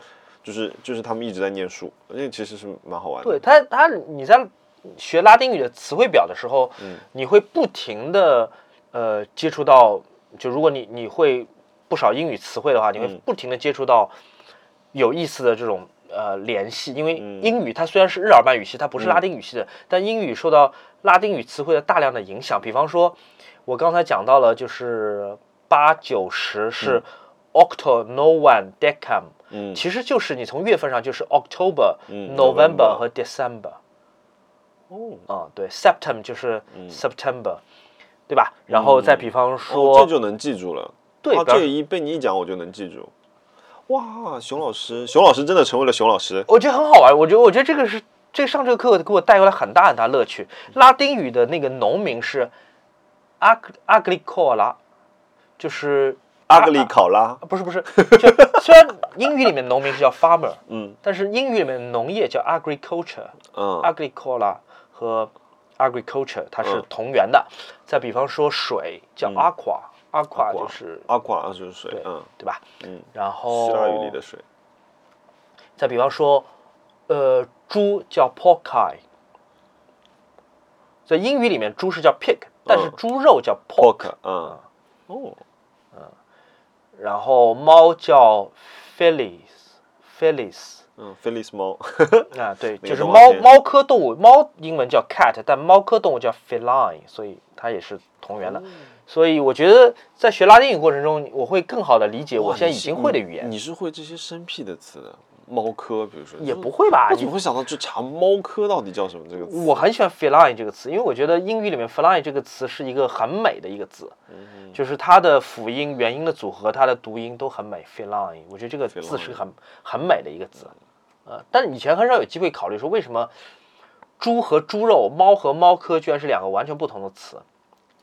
就是就是他们一直在念书，那其实是蛮好玩的。对他他你在学拉丁语的词汇表的时候，嗯。你会不停的呃接触到，就如果你你会不少英语词汇的话，你会嗯不停的接触到有意思的这种呃联系，因为嗯。英语它虽然是日耳曼语系，它不是拉丁语系的，但英语受到拉丁语词汇的大量的影响。比方说，我刚才讲到了，就是八九十是 octo novem decam，嗯。其实就是你从月份上就是 October、November 和 December 哦，啊，对，September 就是 September，、对吧？然嗯后再比方哦，说，这就能记住了。对这一被你一讲，我就能记住。哇，熊老师，熊老师真的成为了熊老师。我觉得很好玩。我觉得，我觉得这个是这上这个课给我带过来很大很大乐趣。拉丁语的那个农民是 ag agricola，就是阿格里考拉，啊不是不是，就 (laughs) 虽然英语里面农民是叫 farmer，嗯但是英语里面农业叫 agriculture。嗯 agricola 和 agriculture 它是嗯。同源的。再比方说水叫 aqua，aqua、就是阿夸就是水对，嗯。对吧？嗯，然后希腊语里的水。再比方说，呃，猪叫 porky，在英语里面猪是叫 pig，但是嗯猪肉叫 pork，、嗯，哦，然后猫叫 felis，felis。嗯，Phyllis 猫，(laughs) 啊，对，就是猫猫科动物，猫英文叫 cat，但猫科动物叫 feline，所以它也是同源的。哦所以我觉得在学拉丁语过程中，我会更好的理解我现在已经会的语言。你你是会这些生僻的词的，猫科，比如说也不会吧？你怎么会想到去查猫科到底叫什么这个词？我很喜欢 feline 这个词，因为我觉得英语里面 feline 这个词是一个很美的一个字，就是它的辅音、元音的组合，它的读音都很美。feline，我觉得这个字是很很美的一个字。呃，但是以前很少有机会考虑说，为什么猪和猪肉、猫和猫科居然是两个完全不同的词？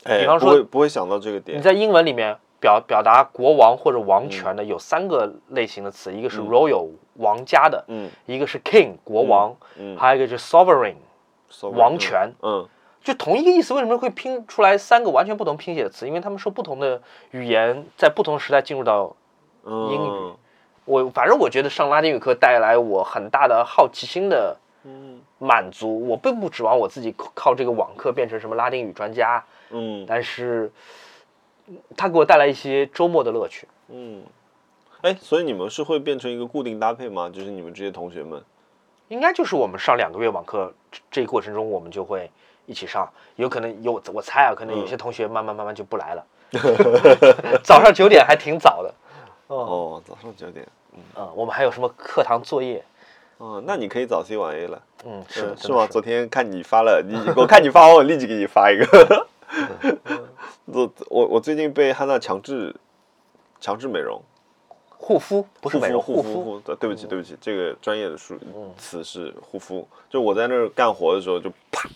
哎，比方说不会想到这个点你。在英文里面表表达国王或者王权的有三个类型的词，一个是 royal 王家的，嗯。一个是 king 国王，嗯，还有一个就是 sovereign，sorry，王权。嗯，就同一个意思，为什么会拼出来三个完全不同拼写的词？因为他们受不同的语言在不同时代进入到嗯英语我，反正我觉得上拉丁语课带来我很大的好奇心的嗯。满足。我并不指望我自己靠靠这个网课变成什么拉丁语专家，嗯。但是它给我带来一些周末的乐趣。嗯，哎，所以你们是会变成一个固定搭配吗？就是你们这些同学们，应该就是我们上两个月网课这过程中，我们就会一起上。有可能有，我猜啊，可能有些同学慢慢慢慢就不来了。(laughs) 早上九点还挺早的。哦，哦，早上九点，嗯，我们还有什么课堂作业？哦，那你可以早 C 晚 A 了，嗯，是嗯是吗？昨天看你发了，你我看你发完，我立即给你发一个。(laughs) 我我我最近被汉娜强制强制美容，护肤不是美容，护肤。护对对不起对不起，这个专业的术词是护肤。就我在那儿干活的时候，就啪，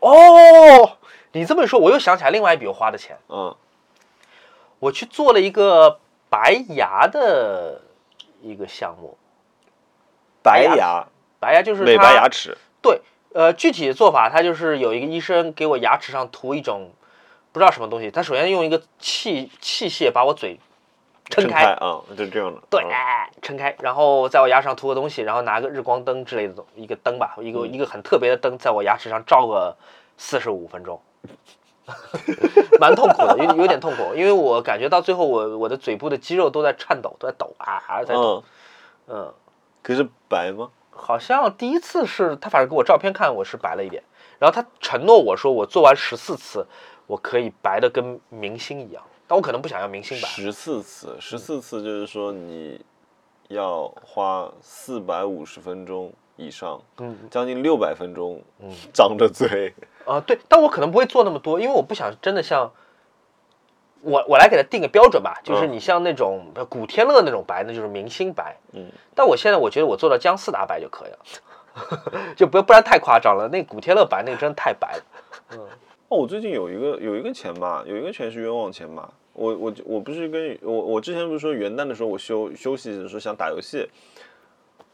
哦，你这么一说，我又想起来另外一笔我花的钱，嗯我去做了一个白牙的一个项目。白牙白牙就是美白牙齿，对，呃，具体的做法，他就是有一个医生给我牙齿上涂一种不知道什么东西，他首先用一个器器械把我嘴撑撑开，啊，就这样的。对，撑开，然后在我牙上涂个东西，然后拿个日光灯之类的东一个灯吧，一个、一个很特别的灯，在我牙齿上照个四十五分钟，(laughs) 蛮痛苦的，有有点痛苦，因为我感觉到最后我我的嘴部的肌肉都在颤抖，都在抖啊，在抖，嗯，嗯，可是白吗？好像第一次是他反正给我照片看我是白了一点，然后他承诺我说我做完十四次，我可以白的跟明星一样，但我可能不想要明星白，十四次，十四次就是说你要花四百五十分钟以上，嗯将近六百分钟，嗯，张着嘴，啊，对，但我可能不会做那么多，因为我不想真的像我我来给他定个标准吧，就是嗯你像那种呃古天乐那种白，那就是明星白。嗯，但我现在我觉得我做到姜思达白就可以了，(laughs) 就不不然太夸张了。那古天乐白那个真的太白了。(laughs) 嗯哦，我最近有一个有一个钱吧，有一个钱是冤枉钱吧。我我我不是跟我我之前不是说元旦的时候我休休息的时候想打游戏，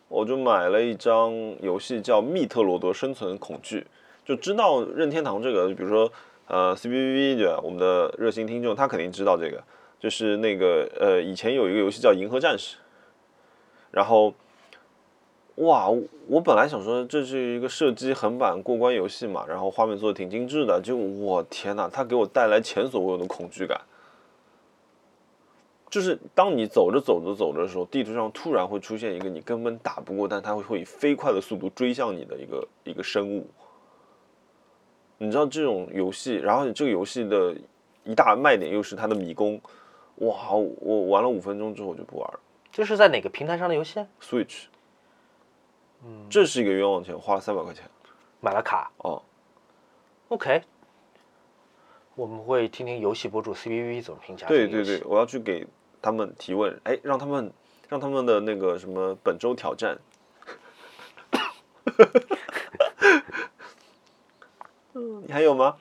我就买了一张游戏叫《密特罗德生存恐惧》，就知道任天堂这个，比如说呃 C B V 对吧？我们的热心听众他肯定知道这个，就是那个呃以前有一个游戏叫《银河战士》，然后。哇，我本来想说这是一个射击横版过关游戏嘛，然后画面做的挺精致的，就我天呐，它给我带来前所未有的恐惧感。就是当你走着走着走着的时候，地图上突然会出现一个你根本打不过，但它会会以飞快的速度追向你的一个一个生物。你知道这种游戏，然后这个游戏的一大卖点又是它的迷宫，哇！我玩了五分钟之后我就不玩了。这是在哪个平台上的游戏？Switch，嗯，这是一个冤枉钱，花了三百块钱。买了卡。哦，OK，我们会听听游戏博主 C B V 怎么评价。对对对，，我要去给他们提问，哎，让他们让他们的那个什么本周挑战。(laughs) 嗯，你还有吗？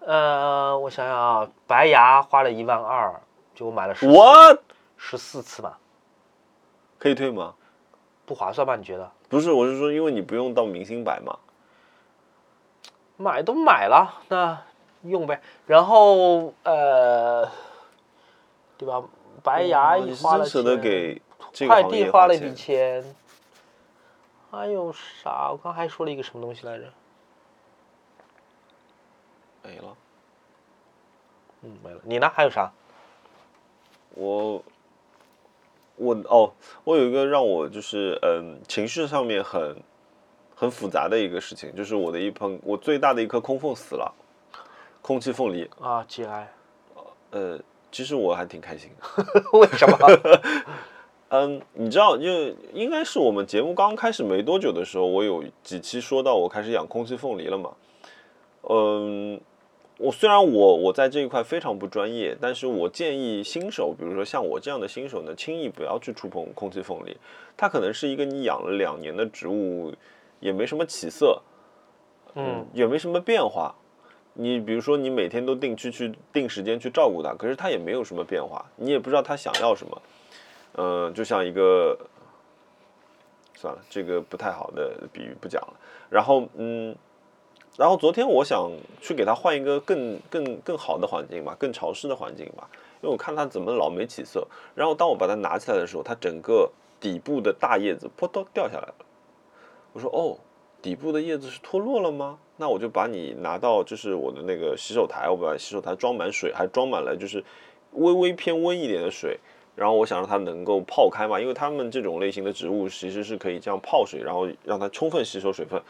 呃，我想想啊，白牙花了一万二，就我买了十我十四次吧，可以退吗？不划算吧？你觉得？不是，我是说，因为你不用到明星版嘛。买都买了，那用呗。然后呃，对吧？白牙哇你是花了真舍得钱给这个快递花了一笔。钱，还有啥？我刚还说了一个什么东西来着？没了。嗯，没了。你呢？还有啥？我我哦，我有一个让我就是嗯情绪上面很很复杂的一个事情，就是我的一盆我最大的一颗空凤死了，空气凤梨。啊节哀呃，其实我还挺开心的，(laughs) 为什么？(laughs) 嗯，你知道，就应该是我们节目刚开始没多久的时候，我有几期说到我开始养空气凤梨了嘛。嗯，我虽然我我在这一块非常不专业，但是我建议新手，比如说像我这样的新手呢，轻易不要去触碰空气凤梨。它可能是一个你养了两年的植物，也没什么起色，嗯，也没什么变化。你比如说，你每天都定期去定时间去照顾它，可是它也没有什么变化，你也不知道它想要什么。呃，就像一个，算了，这个不太好的比喻不讲了。然后，嗯，然后昨天我想去给它换一个更更更好的环境吧，更潮湿的环境吧，因为我看它怎么老没起色。然后当我把它拿起来的时候，它整个底部的大叶子扑通掉下来了。我说哦，底部的叶子是脱落了吗？那我就把你拿到就是我的那个洗手台，我把洗手台装满水，还装满了就是微微偏温一点的水。然后我想让它能够泡开嘛，因为它们这种类型的植物其实是可以这样泡水，然后让它充分吸收水分。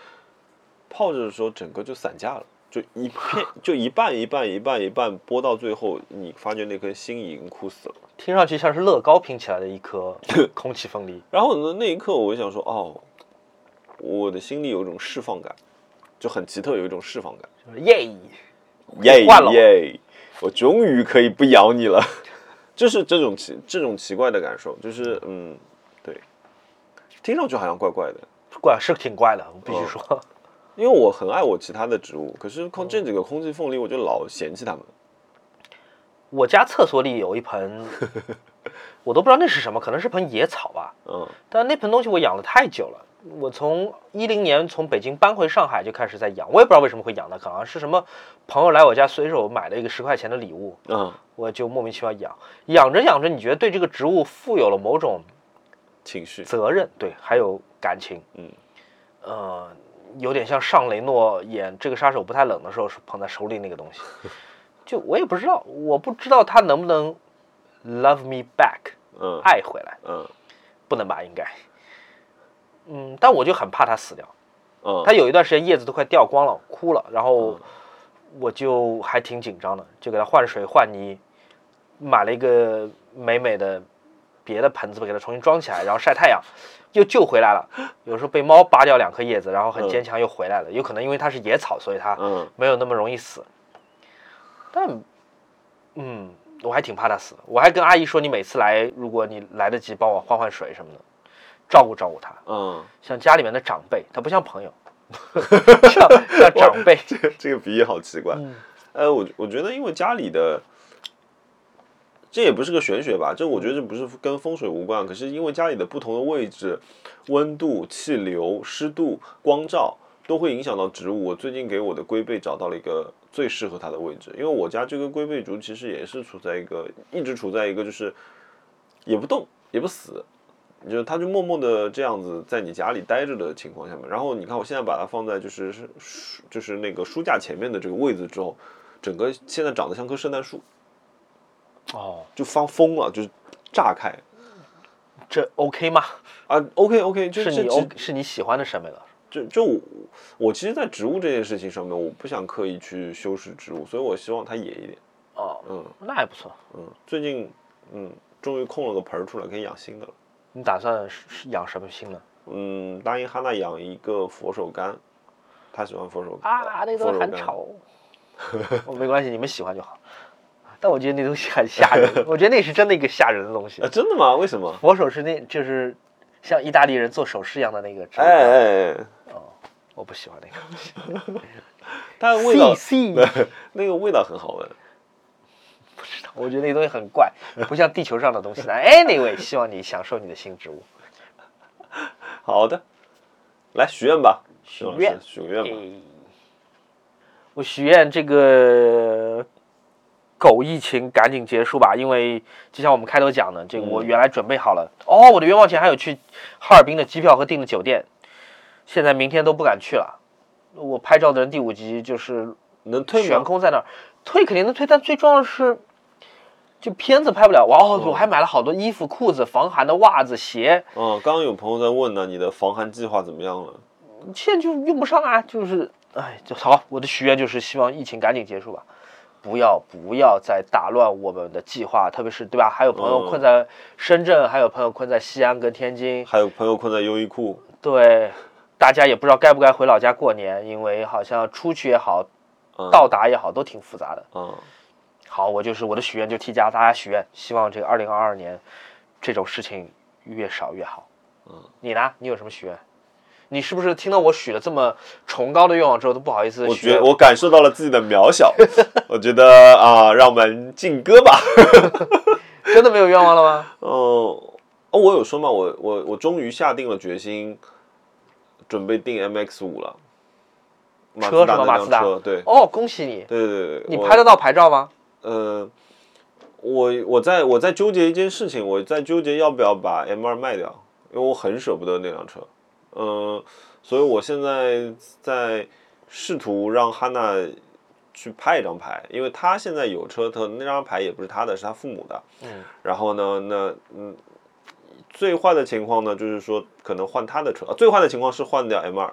泡着的时候，整个就散架了，(laughs) 就一片，就一半一半一半一半剥到最后，你发觉那颗心已经枯死了。听上去像是乐高拼起来的一颗 (laughs) 空气凤梨。然后呢，那一刻我就想说，哦，我的心里有一种释放感，就很奇特，有一种释放感。就是耶，耶耶，我终于可以不咬你了。(laughs) 就是这种奇这种奇怪的感受，就是嗯，对，听上去好像怪怪的，怪是挺怪的，我必须说。因为我很爱我其他的植物，可是空这几个空气凤梨，我就老嫌弃它们。我家厕所里有一盆，(laughs) 我都不知道那是什么，可能是盆野草吧。嗯。但那盆东西我养了太久了，我从一零年从北京搬回上海就开始在养，我也不知道为什么会养它，可能是什么朋友来我家随手买了一个十块钱的礼物，嗯，我就莫名其妙养，养着养着，你觉得对这个植物负有了某种情绪，责任，对，还有感情，嗯，呃，有点像尚雷诺演《这个杀手不太冷》的时候是捧在手里那个东西，(laughs) 就我也不知道，我不知道他能不能 love me back，嗯。爱回来，嗯。不能吧？应该，嗯，但我就很怕他死掉，嗯，他有一段时间叶子都快掉光了，枯了，然后嗯。我就还挺紧张的，就给他换水换泥，买了一个美美的别的盆子，给它重新装起来，然后晒太阳，(laughs) 又救回来了。(gasps) 有时候被猫扒掉两颗叶子，然后很坚强又回来了。有可能因为它是野草，所以它嗯没有那么容易死。但，嗯，我还挺怕它死的。我还跟阿姨说，你每次来，如果你来得及，帮我换换水什么的，照顾照顾它。嗯，像家里面的长辈，它不像朋友，(laughs) 像像长辈。(laughs) 这个比喻好奇怪。嗯呃，我我觉得因为家里的。这也不是个玄学吧？这我觉得这不是跟风水无关，可是因为家里的不同的位置、温度、气流、湿度、光照都会影响到植物。我最近给我的龟背找到了一个最适合它的位置，因为我家这个龟背竹其实也是处在一个一直处在一个就是也不动也不死，就它就默默的这样子在你家里待着的情况下面。然后你看我现在把它放在就是就是那个书架前面的这个位置之后，整个现在长得像棵圣诞树。哦，就发疯了，就是炸开这 OK 吗？啊！OK OK，就是你 O 是你喜欢的审美了。就就我我其实，在植物这件事情上面，我不想刻意去修饰植物，所以我希望它野一点。哦，嗯那还不错。嗯，最近嗯，终于空了个盆儿出来，可以养新的了。你打算养什么新的？嗯，答应哈娜养一个佛手柑，她喜欢佛手柑啊，那个很佛手柑吵。(laughs) 哦，没关系，你们喜欢就好。但我觉得那东西很吓人，(laughs) 我觉得那是真的一个吓人的东西啊，。真的吗？为什么？佛手是那，就是像意大利人做首饰一样的那个植物。哎哎哎，我不喜欢那个东西。(laughs) 但味道 (laughs) 那个味道很好闻。不知道，我觉得那东西很怪，不像地球上的东西。Anyway，希望你享受你的新植物。好的，来许愿吧，许愿许个愿吧。我许愿这个狗疫情赶紧结束吧，因为就像我们开头讲的，这个我嗯原来准备好了，哦，我的冤枉钱还有去哈尔滨的机票和订的酒店，现在明天都不敢去了。我拍照的人第五集就是能退？悬空在那儿，退肯定能退，但最重要的是，就片子拍不了。哇哦，我还买了好多衣服、裤子、防寒的袜子、鞋，嗯，刚刚有朋友在问呢，你的防寒计划怎么样了？现在就用不上啊，就是，哎，就好。我的许愿就是希望疫情赶紧结束吧，不要不要再打乱我们的计划，特别是对吧？还有朋友嗯困在深圳，还有朋友困在西安跟天津，还有朋友困在优衣库，对，大家也不知道该不该回老家过年，因为好像出去也好，嗯到达也好，都挺复杂的。嗯，好，我就是我的许愿就替家大家许愿，希望这个二零二二年这种事情越少越好。嗯，你呢？你有什么许愿？你是不是听到我许了这么崇高的愿望之后都不好意思我？觉我感受到了自己的渺小，(laughs) 我觉得啊，让我们进歌吧。(laughs) 真的没有愿望了吗？哦，(laughs) 哦，我有说嘛，我我我终于下定了决心，准备订 MX 五了。马车是自达那吗马自达，对哦，恭喜你！对对对，你拍得到牌照吗？呃，我我在我在纠结一件事情，我在纠结要不要把 M 二卖掉，因为我很舍不得那辆车，嗯、所以我现在在试图让哈娜去拍一张牌，因为她现在有车，她那张牌也不是她的，是她父母的，嗯，然后呢，那嗯，最坏的情况呢，就是说可能换她的车，啊、最坏的情况是换掉 M 二。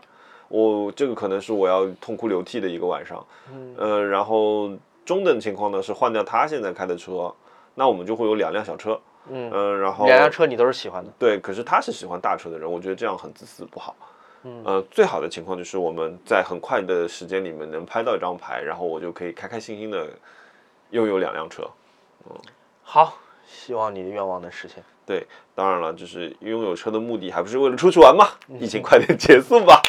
我这个可能是我要痛哭流涕的一个晚上，嗯呃，然后中等情况呢是换掉他现在开的车，那我们就会有两辆小车，嗯，嗯、然后两辆车你都是喜欢的。对，可是他是喜欢大车的人，我觉得这样很自私不好。嗯，呃，最好的情况就是我们在很快的时间里面能拍到一张牌，然后我就可以开开心心的拥有两辆车。嗯好，希望你的愿望能实现。对，当然了，就是拥有车的目的还不是为了出去玩嘛？疫情快点结束吧。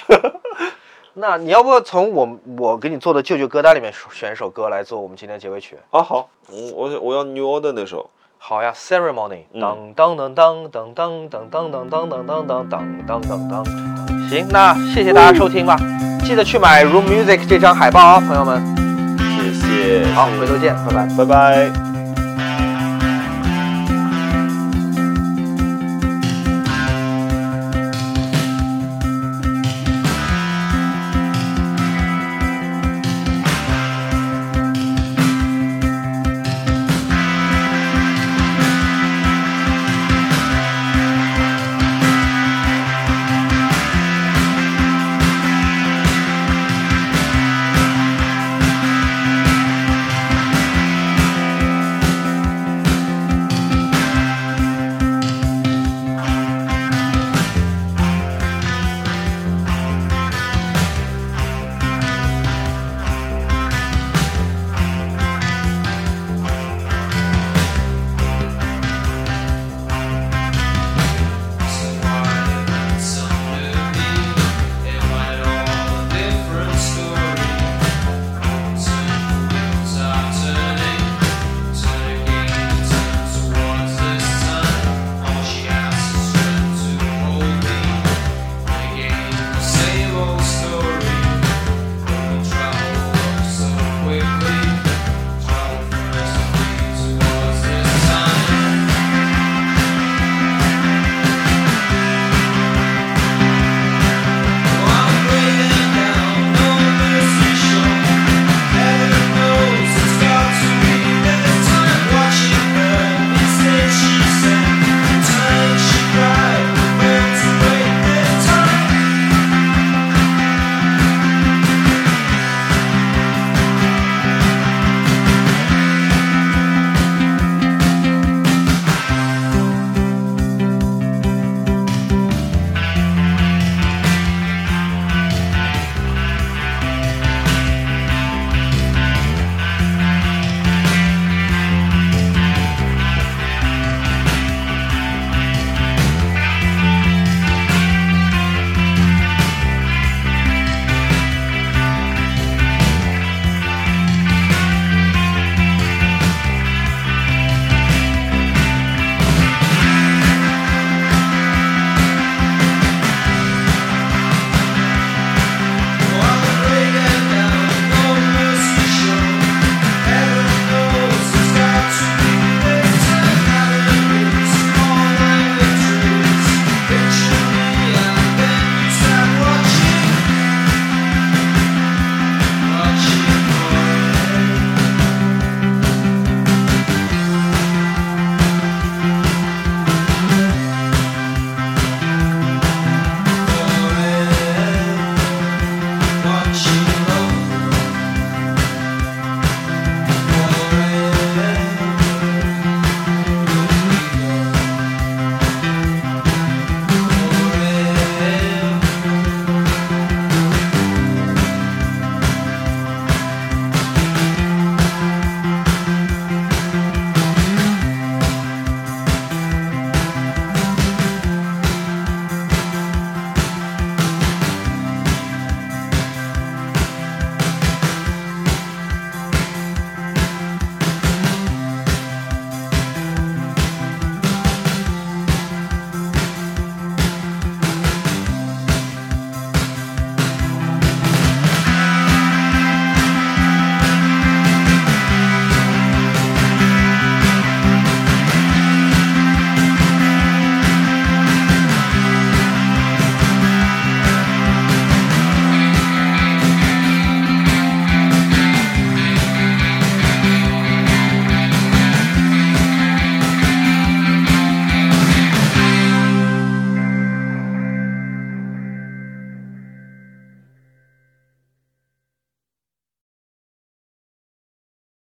(laughs) 那你要不从我我给你做的舅舅歌单里面选一首歌来做我们今天的结尾曲？啊，好，我我我要 New Order 那首。好呀，Ceremony，当当当当当当当当当当当当当当当当当。行，那谢谢大家收听吧，记得去买 Room Music 这张海报啊，朋友们。谢谢，好，回头见，拜拜。拜拜。